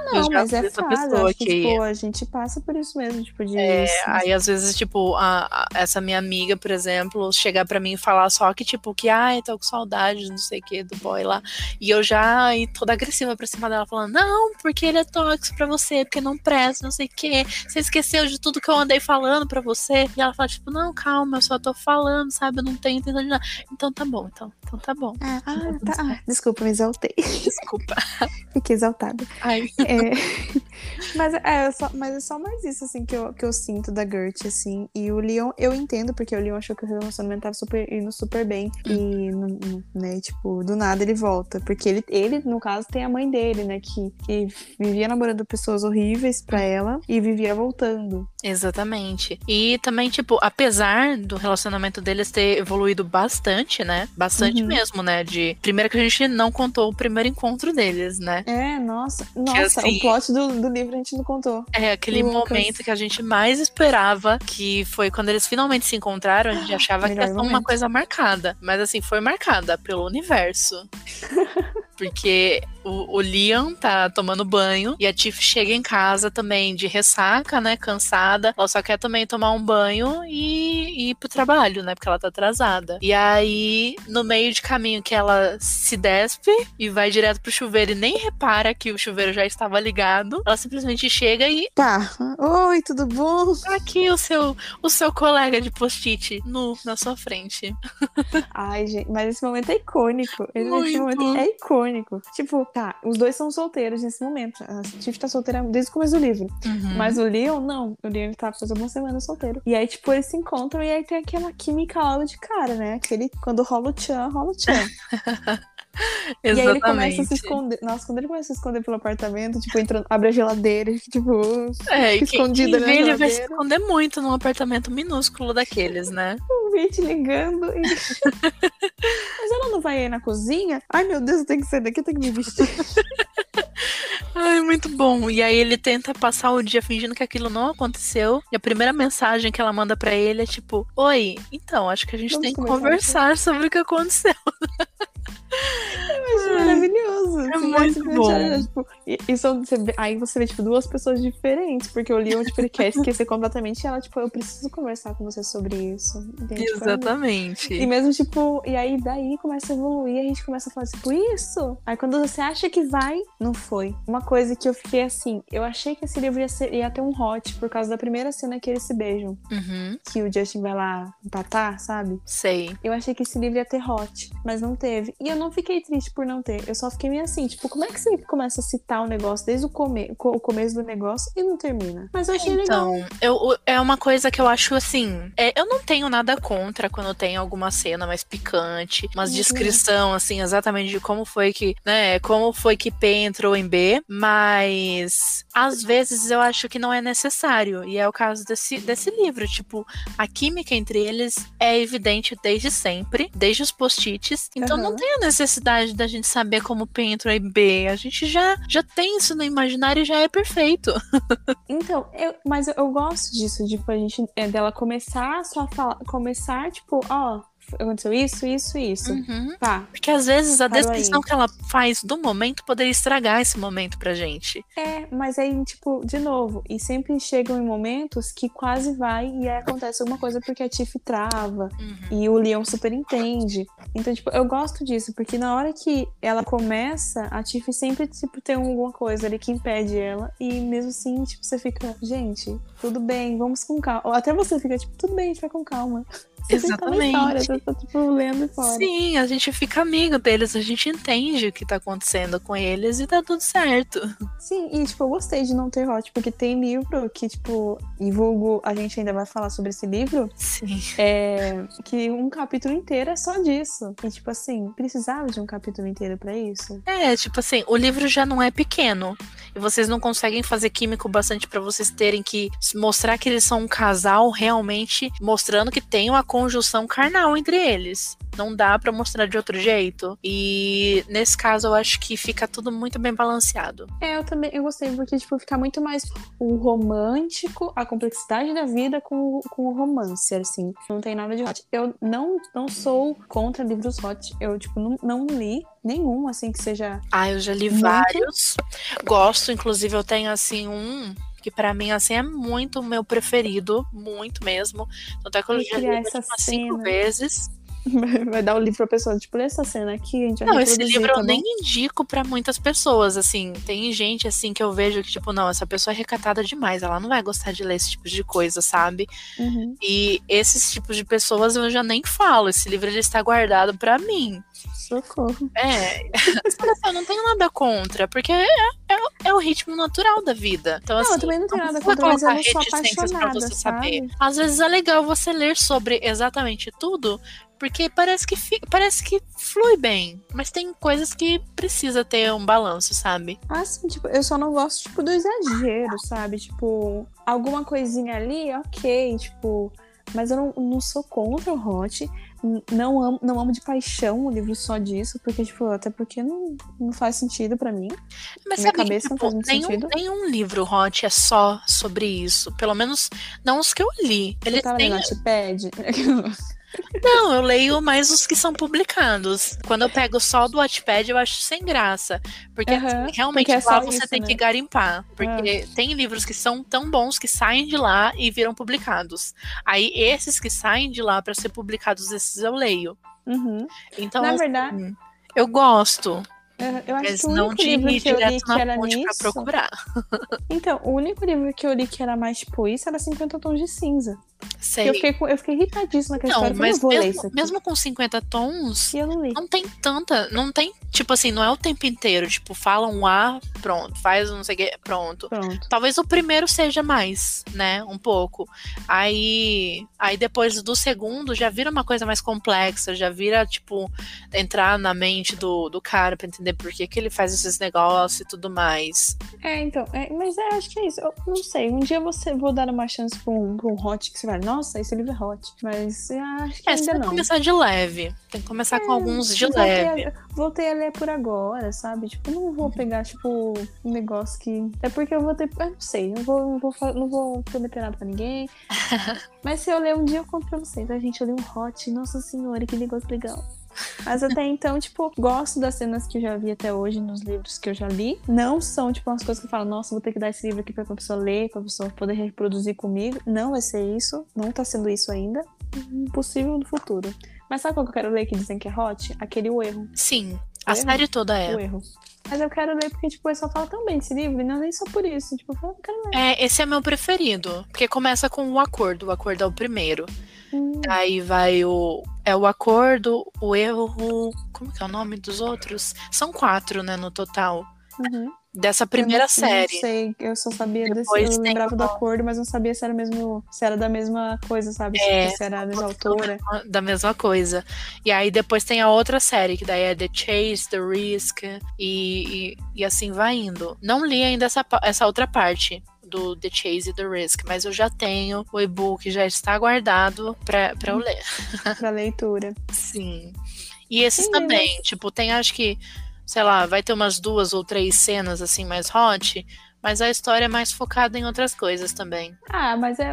Não,
já
mas é
essa
fácil.
pessoa
que,
que-
tipo, a gente passa por isso mesmo, tipo, de.
É, aí às vezes, tipo, a- a- essa minha amiga, por exemplo, chegar pra mim e falar só que, tipo, que, ai, tô com saudade, não sei o que, do boy lá. E eu já ir toda agressiva pra cima dela, falando, não, porque ele é tóxico pra você, porque não presta, não sei o que. Você esqueceu de tudo que eu andei falando pra você. E ela fala, tipo, não, calma, eu só tô falando, sabe? Eu não tenho intenção de nada. Então tá bom, então, então tá bom.
Ah, ah,
Então,
tá. Ah, desculpa, me exaltei.
Desculpa.
Fiquei exaltada.
Ai.
É, mas, é só, mas é só mais isso, assim, que eu, que eu sinto da Gert, assim. E o Leon, eu entendo, porque o Leon achou que o relacionamento tava super, indo super bem. E, não- não- né, tipo, do nada ele volta. Porque ele, ele, no caso, tem a mãe dele, né, que, que vivia namorando pessoas horríveis pra ela e vivia voltando.
Exatamente. E também, tipo, apesar do relacionamento deles ter evoluído bastante, né? Bastante
Uhum.
mesmo, né? De. Primeiro que a gente não contou o primeiro encontro deles, né?
É, nossa. Nossa,
assim-
o plot do, do livro a gente não contou.
É aquele
Lucas.
momento que a gente mais esperava, que foi quando eles finalmente se encontraram, a gente achava que ia ser uma coisa marcada. Mas assim, foi marcada pelo universo. Porque o, o Liam tá tomando banho e a Tiff chega em casa também de ressaca, né? Cansada. Ela só quer também tomar um banho e, e ir pro trabalho, né? Porque ela tá atrasada. E aí, no meio de caminho que ela se despe e vai direto pro chuveiro e nem repara que o chuveiro já estava ligado, ela simplesmente chega e
Tá. Oi, tudo bom?
tá aqui o seu, o seu colega de post-it nu na sua frente.
Ai, gente, mas esse momento é icônico. Esse
Muito.
momento é icônico. Tipo, tá, os dois são solteiros nesse momento. A Tiff tá solteira desde o começo do livro.
Uhum.
Mas o Leon, não. O Leon ele tá fazendo uma semana solteiro. E aí, tipo, eles se encontram e aí tem aquela química logo de cara, né? Aquele, quando rola o tchan, rola o tchan. E aí ele começa a se esconder. Nossa, quando ele começa a se esconder pelo apartamento, tipo, entrando, abre a geladeira, tipo,
É, quem,
escondida
quem vê, ele vai se esconder muito num apartamento minúsculo daqueles, né?
o Vit ligando. E... Mas ela não vai aí na cozinha? Ai, meu Deus, eu tenho que sair daqui, eu tenho que me vestir.
Ai, muito bom. E aí ele tenta passar o dia fingindo que aquilo não aconteceu. E a primeira mensagem que ela manda pra ele é tipo: Oi, então, acho que a gente
Vamos
tem que
conversar
conversar sobre o que aconteceu.
Eu acho maravilhoso.
É muito bom.
tipo, e, e são- você vê- aí você vê, tipo, duas pessoas diferentes, porque o Leon, tipo, ele quer esquecer completamente e ela, tipo, eu preciso conversar com você sobre isso. Entende? Tipo, é-
Exatamente.
E mesmo, tipo, e aí daí começa a evoluir, a gente começa a falar, tipo, isso. Aí quando você acha que vai, não foi. Uma coisa que eu fiquei assim, eu achei que esse livro ia, ser- ia ter um hot por causa da primeira cena que eles se beijam.
Uhum,
Que o Justin vai lá empatar, sabe?
sei.
Eu achei que esse livro ia ter hot, mas não teve. E eu não fiquei triste por não ter. Eu só fiquei meio assim, tipo, como é que você começa a citar o negócio desde o, come o começo do negócio e não termina? Mas eu achei
então,
legal.
Eu, é uma coisa que eu acho assim. É, eu não tenho nada contra quando tem alguma cena mais picante, uma uhum. descrição, assim, exatamente de como foi que, né? Como foi que P entrou em B, mas às vezes eu acho que não é necessário. E é o caso desse, desse livro. Tipo, a química entre eles é evidente desde sempre, desde os post-its. Então uhum. não tem a necessidade da gente saber como P entrou em B. A gente já, já tem isso no imaginário e já é perfeito.
então, eu, mas eu, eu gosto disso, tipo, a gente, é, dela começar só a falar, começar, tipo, ó, aconteceu isso, isso e isso.
Uhum. Tá. Porque às vezes a descrição aí. que ela faz do momento poderia estragar esse momento pra gente.
É, mas aí, tipo, de novo, e sempre chegam em momentos que quase vai e aí acontece alguma coisa porque a Tiff trava uhum. e o Leon super entende. Então, tipo, eu gosto disso, porque na hora que ela começa, a Tiff sempre, tipo, tem alguma coisa ali que impede ela. E mesmo assim, tipo, você fica, gente, tudo bem, vamos com calma. Ou até você fica, tipo, tudo bem, a gente vai com calma.
Exatamente. História,
eu tô, tipo, lendo fora.
Sim, a gente fica amigo deles, a gente entende o que tá acontecendo com eles e tá tudo certo.
Sim, e tipo, eu gostei de não ter hot, porque tem livro que, tipo, e vulgo, a gente ainda vai falar sobre esse livro.
Sim.
É, que um capítulo inteiro é só disso. E, tipo assim, precisava de um capítulo inteiro para isso.
É, tipo assim, o livro já não é pequeno. E vocês não conseguem fazer químico bastante para vocês terem que mostrar que eles são um casal realmente mostrando que tem uma conjunção carnal entre eles. Não dá para mostrar de outro jeito. E nesse caso eu acho que fica tudo muito bem balanceado.
É, eu também eu gostei, porque tipo, fica muito mais o romântico, a complexidade da vida com, com o romance, assim. Não tem nada de hot. Eu não, não sou contra livros hot. Eu, tipo, não, não li nenhum, assim, que seja.
Ah, eu já li muito... vários. Gosto, inclusive, eu tenho, assim, um que para mim assim é muito o meu preferido, muito mesmo. Tanto é que eu já li umas cinco vezes.
Vai dar o livro pra pessoa, tipo, lê essa cena aqui, a gente vai
Não, esse livro tá eu nem indico para muitas pessoas, assim. Tem gente, assim, que eu vejo que, tipo, não, essa pessoa é recatada demais, ela não vai gostar de ler esse tipo de coisa, sabe?
Uhum.
E esses tipos de pessoas eu já nem falo. Esse livro, ele está guardado para mim.
Socorro.
É. eu não tenho nada contra, porque é, é, é, o ritmo natural da vida. Então,
não,
assim,
eu também não tenho nada contra, mas eu não sou apaixonada, pra você sabe? saber.
Às vezes é legal você ler sobre exatamente tudo, porque parece que parece que flui bem, mas tem coisas que precisa ter um balanço, sabe?
Ah, sim, tipo, eu só não gosto tipo do exagero, sabe? Tipo, alguma coisinha ali, OK, tipo, mas eu não, não sou contra o hot. Não amo, não amo de paixão o livro só disso, porque, tipo, até porque não, não faz sentido para mim.
Mas Minha cabeça que, tipo, não faz muito nenhum, sentido. Nenhum livro hot é só sobre isso. Pelo menos não os que eu li.
Eles Você tava no Notepad?
Não, eu leio mais os que são publicados. Quando eu pego só do Wattpad, eu acho sem graça. Porque uhum, assim, realmente porque é lá você isso, tem né? que garimpar. Porque uhum. tem livros que são tão bons que saem de lá e viram publicados. Aí esses que saem de lá para ser publicados, esses eu leio.
Uhum.
Então,
Na
assim,
verdade,
eu gosto.
Eu acho Mas que o único livro que eu li que era nisso...
Pra procurar.
Então, o único livro que eu li que era mais tipo isso era 50 Tons de Cinza.
Sei.
Eu fiquei, eu fiquei irritadíssima com a história. Mas eu
mesmo, mesmo com 50 tons,
não,
não tem tanta. Não tem, tipo assim, não é o tempo inteiro. Tipo, fala um A, pronto. Faz um não sei o que, pronto.
pronto.
Talvez o primeiro seja mais, né? Um pouco. Aí, aí depois do segundo já vira uma coisa mais complexa. Já vira, tipo, entrar na mente do, do cara pra entender por que, que ele faz esses negócios e tudo mais.
É, então. É, mas é, acho que é isso. Eu não sei. Um dia você vou dar uma chance pra um, pra um hot que você vai nossa, esse livro é hot. Mas acho que
é,
ainda
tem
não.
que começar de leve. Tem que começar é, com alguns de leve.
A, voltei a ler por agora, sabe? Tipo, não vou pegar, tipo, um negócio que. É porque eu vou ter. Eu não sei, não vou, não vou, não vou prometer nada pra ninguém. Mas se eu ler um dia, eu conto pra vocês. A gente, eu li um hot. Nossa senhora, que negócio legal. Mas até então, tipo, gosto das cenas que eu já vi até hoje nos livros que eu já li. Não são, tipo, umas coisas que eu falo, nossa, vou ter que dar esse livro aqui pra pessoa ler, pra pessoa poder reproduzir comigo. Não vai ser isso. Não tá sendo isso ainda. Impossível no futuro. Mas sabe qual que eu quero ler que dizem que é hot? Aquele O Erro.
Sim. A o série erro? toda é.
O Erro. Mas eu quero ler porque, tipo, o pessoal fala tão bem desse livro, não é nem só por isso. Tipo, eu falo, quero ler.
É, esse é meu preferido. Porque começa com o acordo. O acordo é o primeiro. Hum. Aí vai o. É o acordo, o erro. Como que é o nome dos outros? São quatro, né, no total.
Uhum.
Dessa primeira
eu não,
série.
Não sei, eu só sabia desse,
Depois
eu
tem
lembrava do
uma-
acordo, mas não sabia se era mesmo, se era da mesma coisa, sabe?
É,
se era a mesma autora.
da mesma coisa. E aí depois tem a outra série, que daí é The Chase, The Risk, e, e, e assim vai indo. Não li ainda essa, essa outra parte do The Chase e The Risk, mas eu já tenho o e-book, já está guardado pra, pra eu ler.
pra leitura.
Sim. E esses
Sim,
também, tipo, tem acho que, sei lá, vai ter umas duas ou três cenas assim mais hot, mas a história é mais focada em outras coisas também.
Ah, mas é,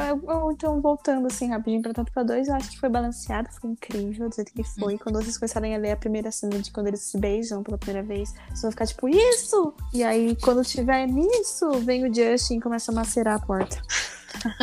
então voltando assim rapidinho pra tanto pra dois, eu acho que foi balanceado, foi incrível do jeito que foi. Quando vocês começarem a ler a primeira cena de quando eles se beijam pela primeira vez, vocês vão ficar tipo, isso! E aí, quando tiver nisso, vem o Justin e começa a macerar a porta.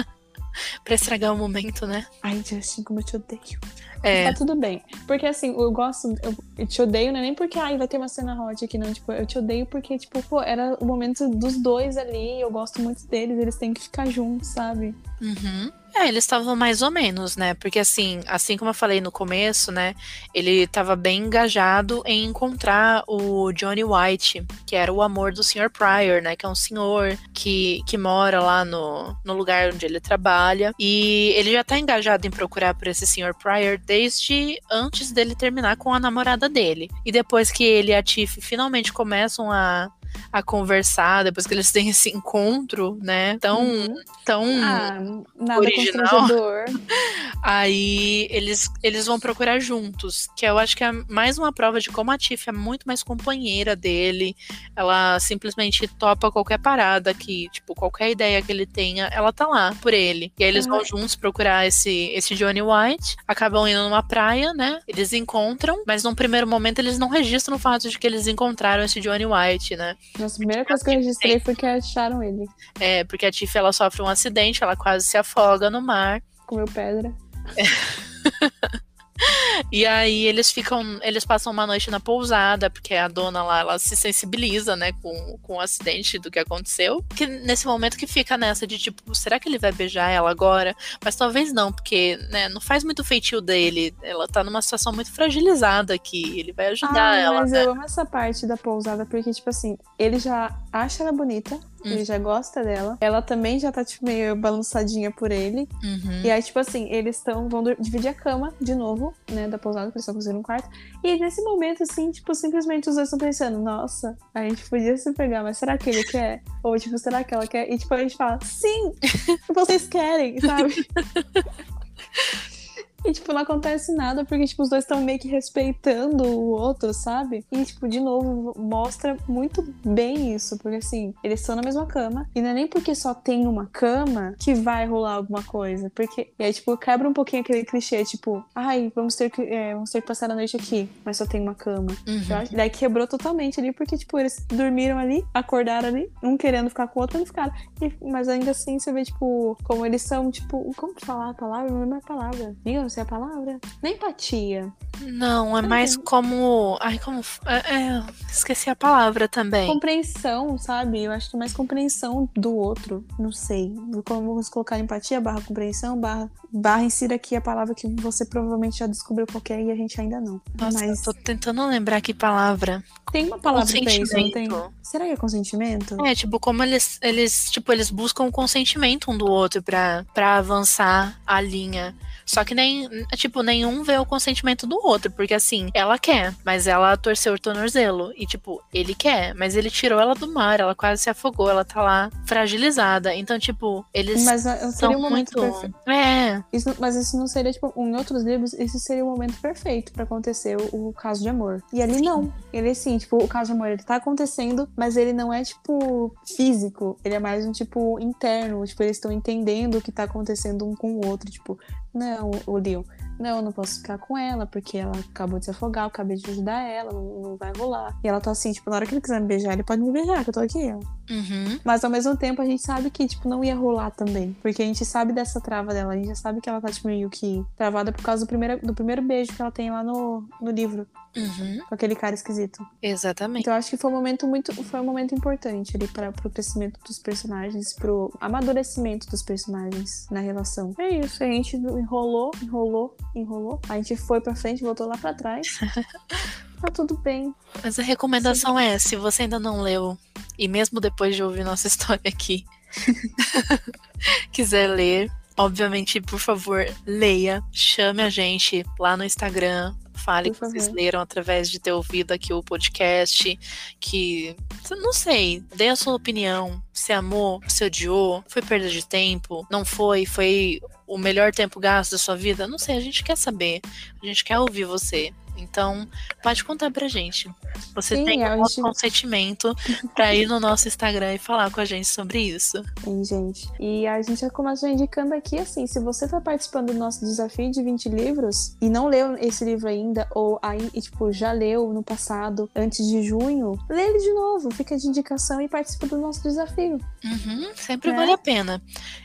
Pra estragar o momento, né?
Ai, Justin, como eu te odeio.
É.
Tá tudo bem. Porque assim, eu gosto, eu, eu te odeio, não é nem porque ai, vai ter uma cena hot aqui, não. Tipo, eu te odeio porque, tipo, pô, era o momento dos dois ali, eu gosto muito deles, eles têm que ficar juntos, sabe?
Uhum. É, eles estavam mais ou menos, né? Porque assim, assim como eu falei no começo, né? Ele estava bem engajado em encontrar o Johnny White, que era o amor do Sr. Pryor, né? Que é um senhor que, que mora lá no, no lugar onde ele trabalha. E ele já tá engajado em procurar por esse Sr. Pryor desde antes dele terminar com a namorada dele. E depois que ele e a Tiff finalmente começam a, a conversar, depois que eles têm esse encontro, né? Tão,
Uhum.
tão
Ah, nada
original. Aí eles, eles vão procurar juntos, que eu acho que é mais uma prova de como a Tiff é muito mais companheira dele. Ela simplesmente topa qualquer parada que, tipo, qualquer ideia que ele tenha, ela tá lá por ele. E aí eles vão
Uhum.
juntos procurar esse, esse Johnny White, acabam indo numa praia, né? Eles encontram, mas num primeiro momento eles não registram o fato de que eles encontraram esse Johnny White, né?
Nossa, a primeira coisa que eu registrei foi que acharam ele.
É, porque a Tiff ela sofre um acidente, ela quase se afoga no mar.
Comeu pedra.
E aí eles ficam, eles passam uma noite na pousada, porque a dona lá, ela se sensibiliza, né, com, com o acidente do que aconteceu. Que nesse momento que fica nessa de tipo, será que ele vai beijar ela agora? Mas talvez não, porque, né, não faz muito feitio dele. Ela tá numa situação muito fragilizada aqui, ele vai ajudar
ah,
ela,
mas
né?
eu amo essa parte da pousada, porque, tipo assim, ele já acha ela bonita,
Hum.
ele já gosta dela. Ela também já tá, tipo, meio balançadinha por ele.
Uhum.
E aí, tipo assim, eles estão vão dividir a cama de novo, né, da pousada, porque eles estão conseguindo um quarto. E nesse momento, assim, tipo, simplesmente os dois estão pensando, nossa, a gente podia se pegar, mas será que ele quer? Ou, tipo, será que ela quer? E, tipo, a gente fala, sim, vocês querem, sabe? E, tipo, não acontece nada, porque, tipo, os dois estão meio que respeitando o outro, sabe? E, tipo, de novo, mostra muito bem isso, porque, assim, eles estão na mesma cama, e não é nem porque só tem uma cama que vai rolar alguma coisa, porque... E aí, tipo, quebra um pouquinho aquele clichê, tipo, ai, vamos ter que, é, vamos ter que passar a noite aqui, mas só tem uma cama.
Uhum.
Daí quebrou totalmente ali, porque, tipo, eles dormiram ali, acordaram ali, um querendo ficar com o outro, não ficaram. E- mas ainda assim, você vê, tipo, como eles são, tipo, como que falar a palavra? Não lembro a palavra. Diga, não sei a palavra. Nem empatia.
Não, é mais como. Ai, como. É, é, esqueci a palavra também.
Compreensão, sabe? Eu acho que é mais compreensão do outro. Não sei. Como vamos colocar empatia, barra compreensão, barra, barra insira aqui a palavra que você provavelmente já descobriu qual que é e a gente ainda não.
Nossa,
mas
eu tô tentando lembrar que palavra.
tem uma palavra pra isso, não tem?
Consentimento.
Será que é consentimento?
É, tipo, como eles, eles, tipo, eles buscam o consentimento um do outro pra avançar a linha. Só que nem, tipo, nenhum vê o consentimento do outro, porque assim, ela quer, mas ela torceu o tornozelo. E, tipo, ele quer, mas ele tirou ela do mar, ela quase se afogou, ela tá lá fragilizada. Então, tipo, eles
Mas uh, seria
são
um momento
muito.
perfeito.
É,
Isso, mas isso não seria, tipo, em outros livros, isso seria o momento perfeito pra acontecer o, o caso de amor. E ali
Sim.
não. Ele, assim, tipo, o caso de amor, ele tá acontecendo, mas ele não é, tipo, físico. Ele é mais um, tipo, interno. Tipo, eles estão entendendo o que tá acontecendo um com o outro. Tipo, não, o Leon, não, eu não posso ficar com ela, porque ela acabou de se afogar, eu acabei de ajudar ela, não, não vai rolar. E ela tá assim, tipo, na hora que ele quiser me beijar, ele pode me beijar, que eu tô aqui, ó.
Uhum,
Mas ao mesmo tempo a gente sabe que, tipo, não ia rolar também. Porque a gente sabe dessa trava dela. A gente já sabe que ela tá, tipo, meio que travada por causa do primeiro, do primeiro beijo que ela tem lá no, no livro.
uhum,
Com aquele cara esquisito.
exatamente.
Então eu acho que foi um momento muito. Foi um momento importante ali para pro crescimento dos personagens, pro amadurecimento dos personagens na relação. É isso. A gente enrolou, enrolou, enrolou. A gente foi pra frente, voltou lá pra trás. tá tudo bem.
Mas a recomendação Sim. é, se você ainda não leu, e mesmo depois de ouvir nossa história aqui, quiser ler, obviamente, por favor, leia, chame a gente lá no Instagram, fale que vocês leram através de ter ouvido aqui o podcast, que não sei, dê a sua opinião, se amou, se odiou, foi perda de tempo, não foi, foi o melhor tempo gasto da sua vida, não sei, a gente quer saber, a gente quer ouvir você. Então, pode contar pra gente. Você Sim, tem o gente... consentimento pra ir no nosso Instagram e falar com a gente sobre isso.
Sim, gente. E a gente já começou indicando aqui, assim, se você tá participando do nosso desafio de 20 livros e não leu esse livro ainda, ou aí, tipo, já leu no passado, antes de junho, lê ele de novo, fica de indicação e participa do nosso desafio.
Uhum, sempre né? vale a pena.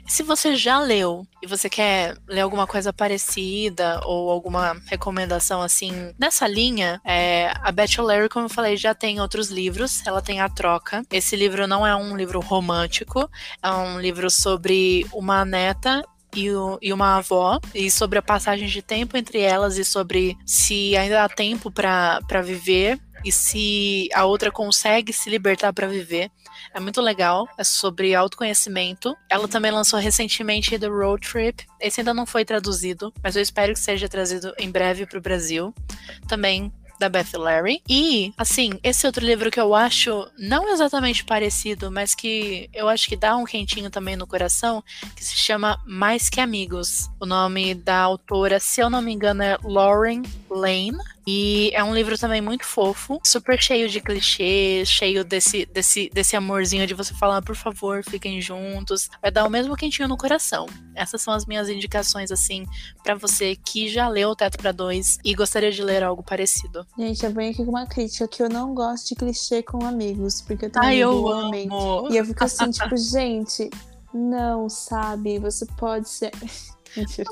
Se você já leu e você quer ler alguma coisa parecida ou alguma recomendação assim nessa linha, é, a Beth O'Leary, como eu falei, já tem outros livros. Ela tem A Troca. Esse livro não é um livro romântico, é um livro sobre uma neta e, uma avó, e sobre a passagem de tempo entre elas e sobre se ainda há tempo para viver e se a outra consegue se libertar para viver. É muito legal, é sobre autoconhecimento. Ela também lançou recentemente The Road Trip. Esse ainda não foi traduzido, mas eu espero que seja trazido em breve para o Brasil. Também da Beth Larry. E, assim, esse outro livro que eu acho não exatamente parecido, mas que eu acho que dá um quentinho também no coração, que se chama Mais Que Amigos. O nome da autora, se eu não me engano, é Lauren Lane. E é um livro também muito fofo, super cheio de clichês, cheio desse, desse, desse amorzinho de você falar, por favor, fiquem juntos. Vai dar o mesmo quentinho no coração. Essas são as minhas indicações, assim, para você que já leu O Teto para Dois e gostaria de ler algo parecido.
Gente, eu venho aqui com uma crítica que eu não gosto de clichê com amigos, porque eu tenho Ai, eu homem. E eu fico assim, tipo, gente, não, sabe? Você pode ser.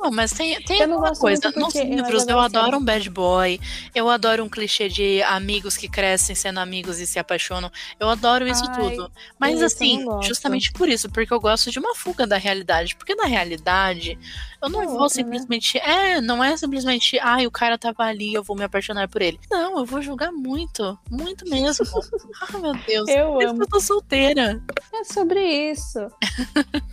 Não, mas tem, tem uma coisa. Nos livros eu adoro um bad boy. Eu adoro um clichê de amigos que crescem sendo amigos e se apaixonam. Eu adoro isso Ai, tudo. Mas assim, justamente por isso, porque eu gosto de uma fuga da realidade. Porque na realidade, eu não é vou outra, né? simplesmente. Né? É, não é simplesmente, ai, o cara tava ali, eu vou me apaixonar por ele. Não, eu vou julgar muito. Muito mesmo. Ai, meu Deus.
Eu amo.
Eu tô solteira.
É sobre isso.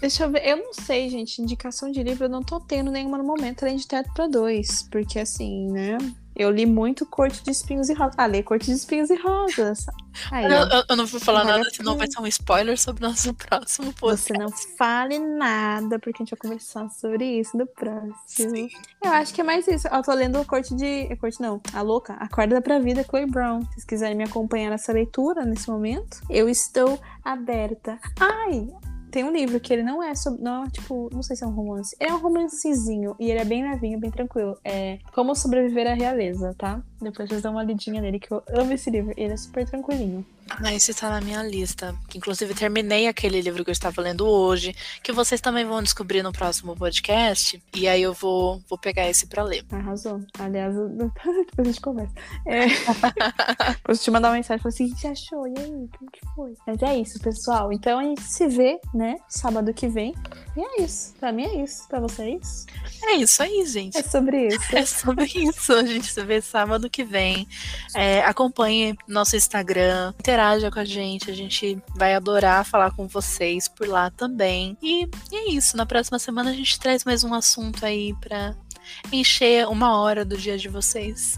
Deixa eu ver. Eu não sei, gente. Indicação de livro eu não tô tendo nenhuma no momento, além de Teto para Dois. Porque assim, né? Eu li muito Corte de Espinhos e Rosas. Ah, li Corte de Espinhos e Rosas.
Aí, eu, eu, eu, não vou falar nada, senão vai ser um spoiler sobre o nosso próximo podcast.
Você não fale nada, porque a gente vai conversar sobre isso no próximo. Sim. Eu acho que é mais isso. Eu tô lendo o Corte de... Corte não, a louca. Acorda pra Vida, Chloe Brown. Se vocês quiserem me acompanhar nessa leitura, nesse momento, eu estou aberta. Ai, tem um livro que ele não é sobre. Não, é, tipo, não sei se é um romance. É um romancezinho. E ele é bem levinho, bem tranquilo. É Como Sobreviver à Realeza, tá? Depois vocês dão uma lidinha nele, que eu amo esse livro. Ele é super tranquilinho.
Ah, esse tá na minha lista. Inclusive, terminei aquele livro que eu estava lendo hoje, que vocês também vão descobrir no próximo podcast. E aí eu vou, vou pegar esse pra ler.
Arrasou. Aliás, depois a gente conversa. É... Te mandar uma mensagem e falar assim: o que você achou? E aí, como que foi? Mas é isso, pessoal. Então a gente se vê, né? Sábado que vem. E é isso. Pra mim é isso. Pra você é isso?
É isso aí, gente.
É sobre isso.
É sobre isso. A gente se vê sábado que vem. É, acompanhe nosso Instagram. Interaja interaja com a gente, a gente vai adorar falar com vocês por lá também. E, e é isso, na próxima semana a gente traz mais um assunto aí para encher uma hora do dia de vocês.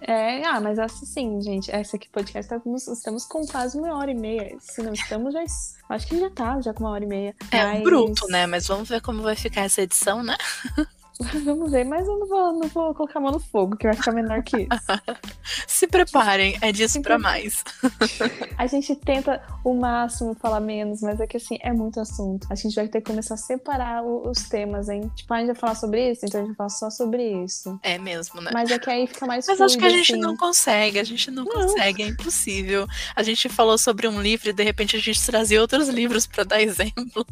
É, ah, mas assim, gente, essa aqui podcast estamos, estamos com quase uma hora e meia. Se não estamos, já acho que já tá, já com uma hora e meia.
É mas... bruto, né? Mas vamos ver como vai ficar essa edição, né?
Vamos ver, mas eu não vou, não vou colocar a mão no fogo, que vai ficar menor que isso.
Se preparem, é disso pra mais.
a gente tenta o máximo falar menos, mas é que assim, é muito assunto. A gente vai ter que começar a separar os temas, hein? Tipo, a gente vai falar sobre isso, então a gente vai falar só sobre isso.
É mesmo, né?
Mas é que aí fica mais
Mas fluido, acho que a gente assim. não consegue, a gente não, não, consegue, é impossível. A gente falou sobre um livro e de repente a gente trazia outros livros pra dar exemplo.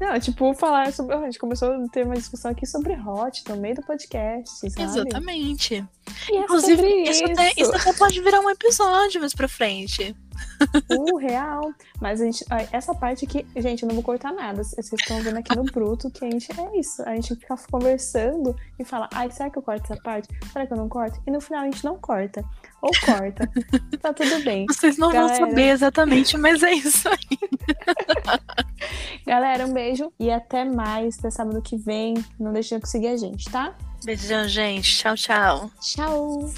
Não, tipo, falar sobre. A gente começou a ter uma discussão aqui sobre rock no meio do podcast, sabe?
Exatamente.
E é Inclusive,
isso. Isso, até, isso até pode virar um episódio mais pra frente.
Uh, real. Mas a gente, essa parte aqui, gente, eu não vou cortar nada. Vocês estão vendo aqui no bruto que a gente é isso. A gente fica conversando e fala, ai, será que eu corto essa parte? Será que eu não corto? E no final a gente não corta. Ou corta. tá tudo bem.
Vocês não Galera... vão saber exatamente, mas é isso aí.
Galera, um beijo e até mais. Até sábado que vem. Não deixe de seguir a gente, tá?
Beijão, gente. Tchau, tchau.
Tchau.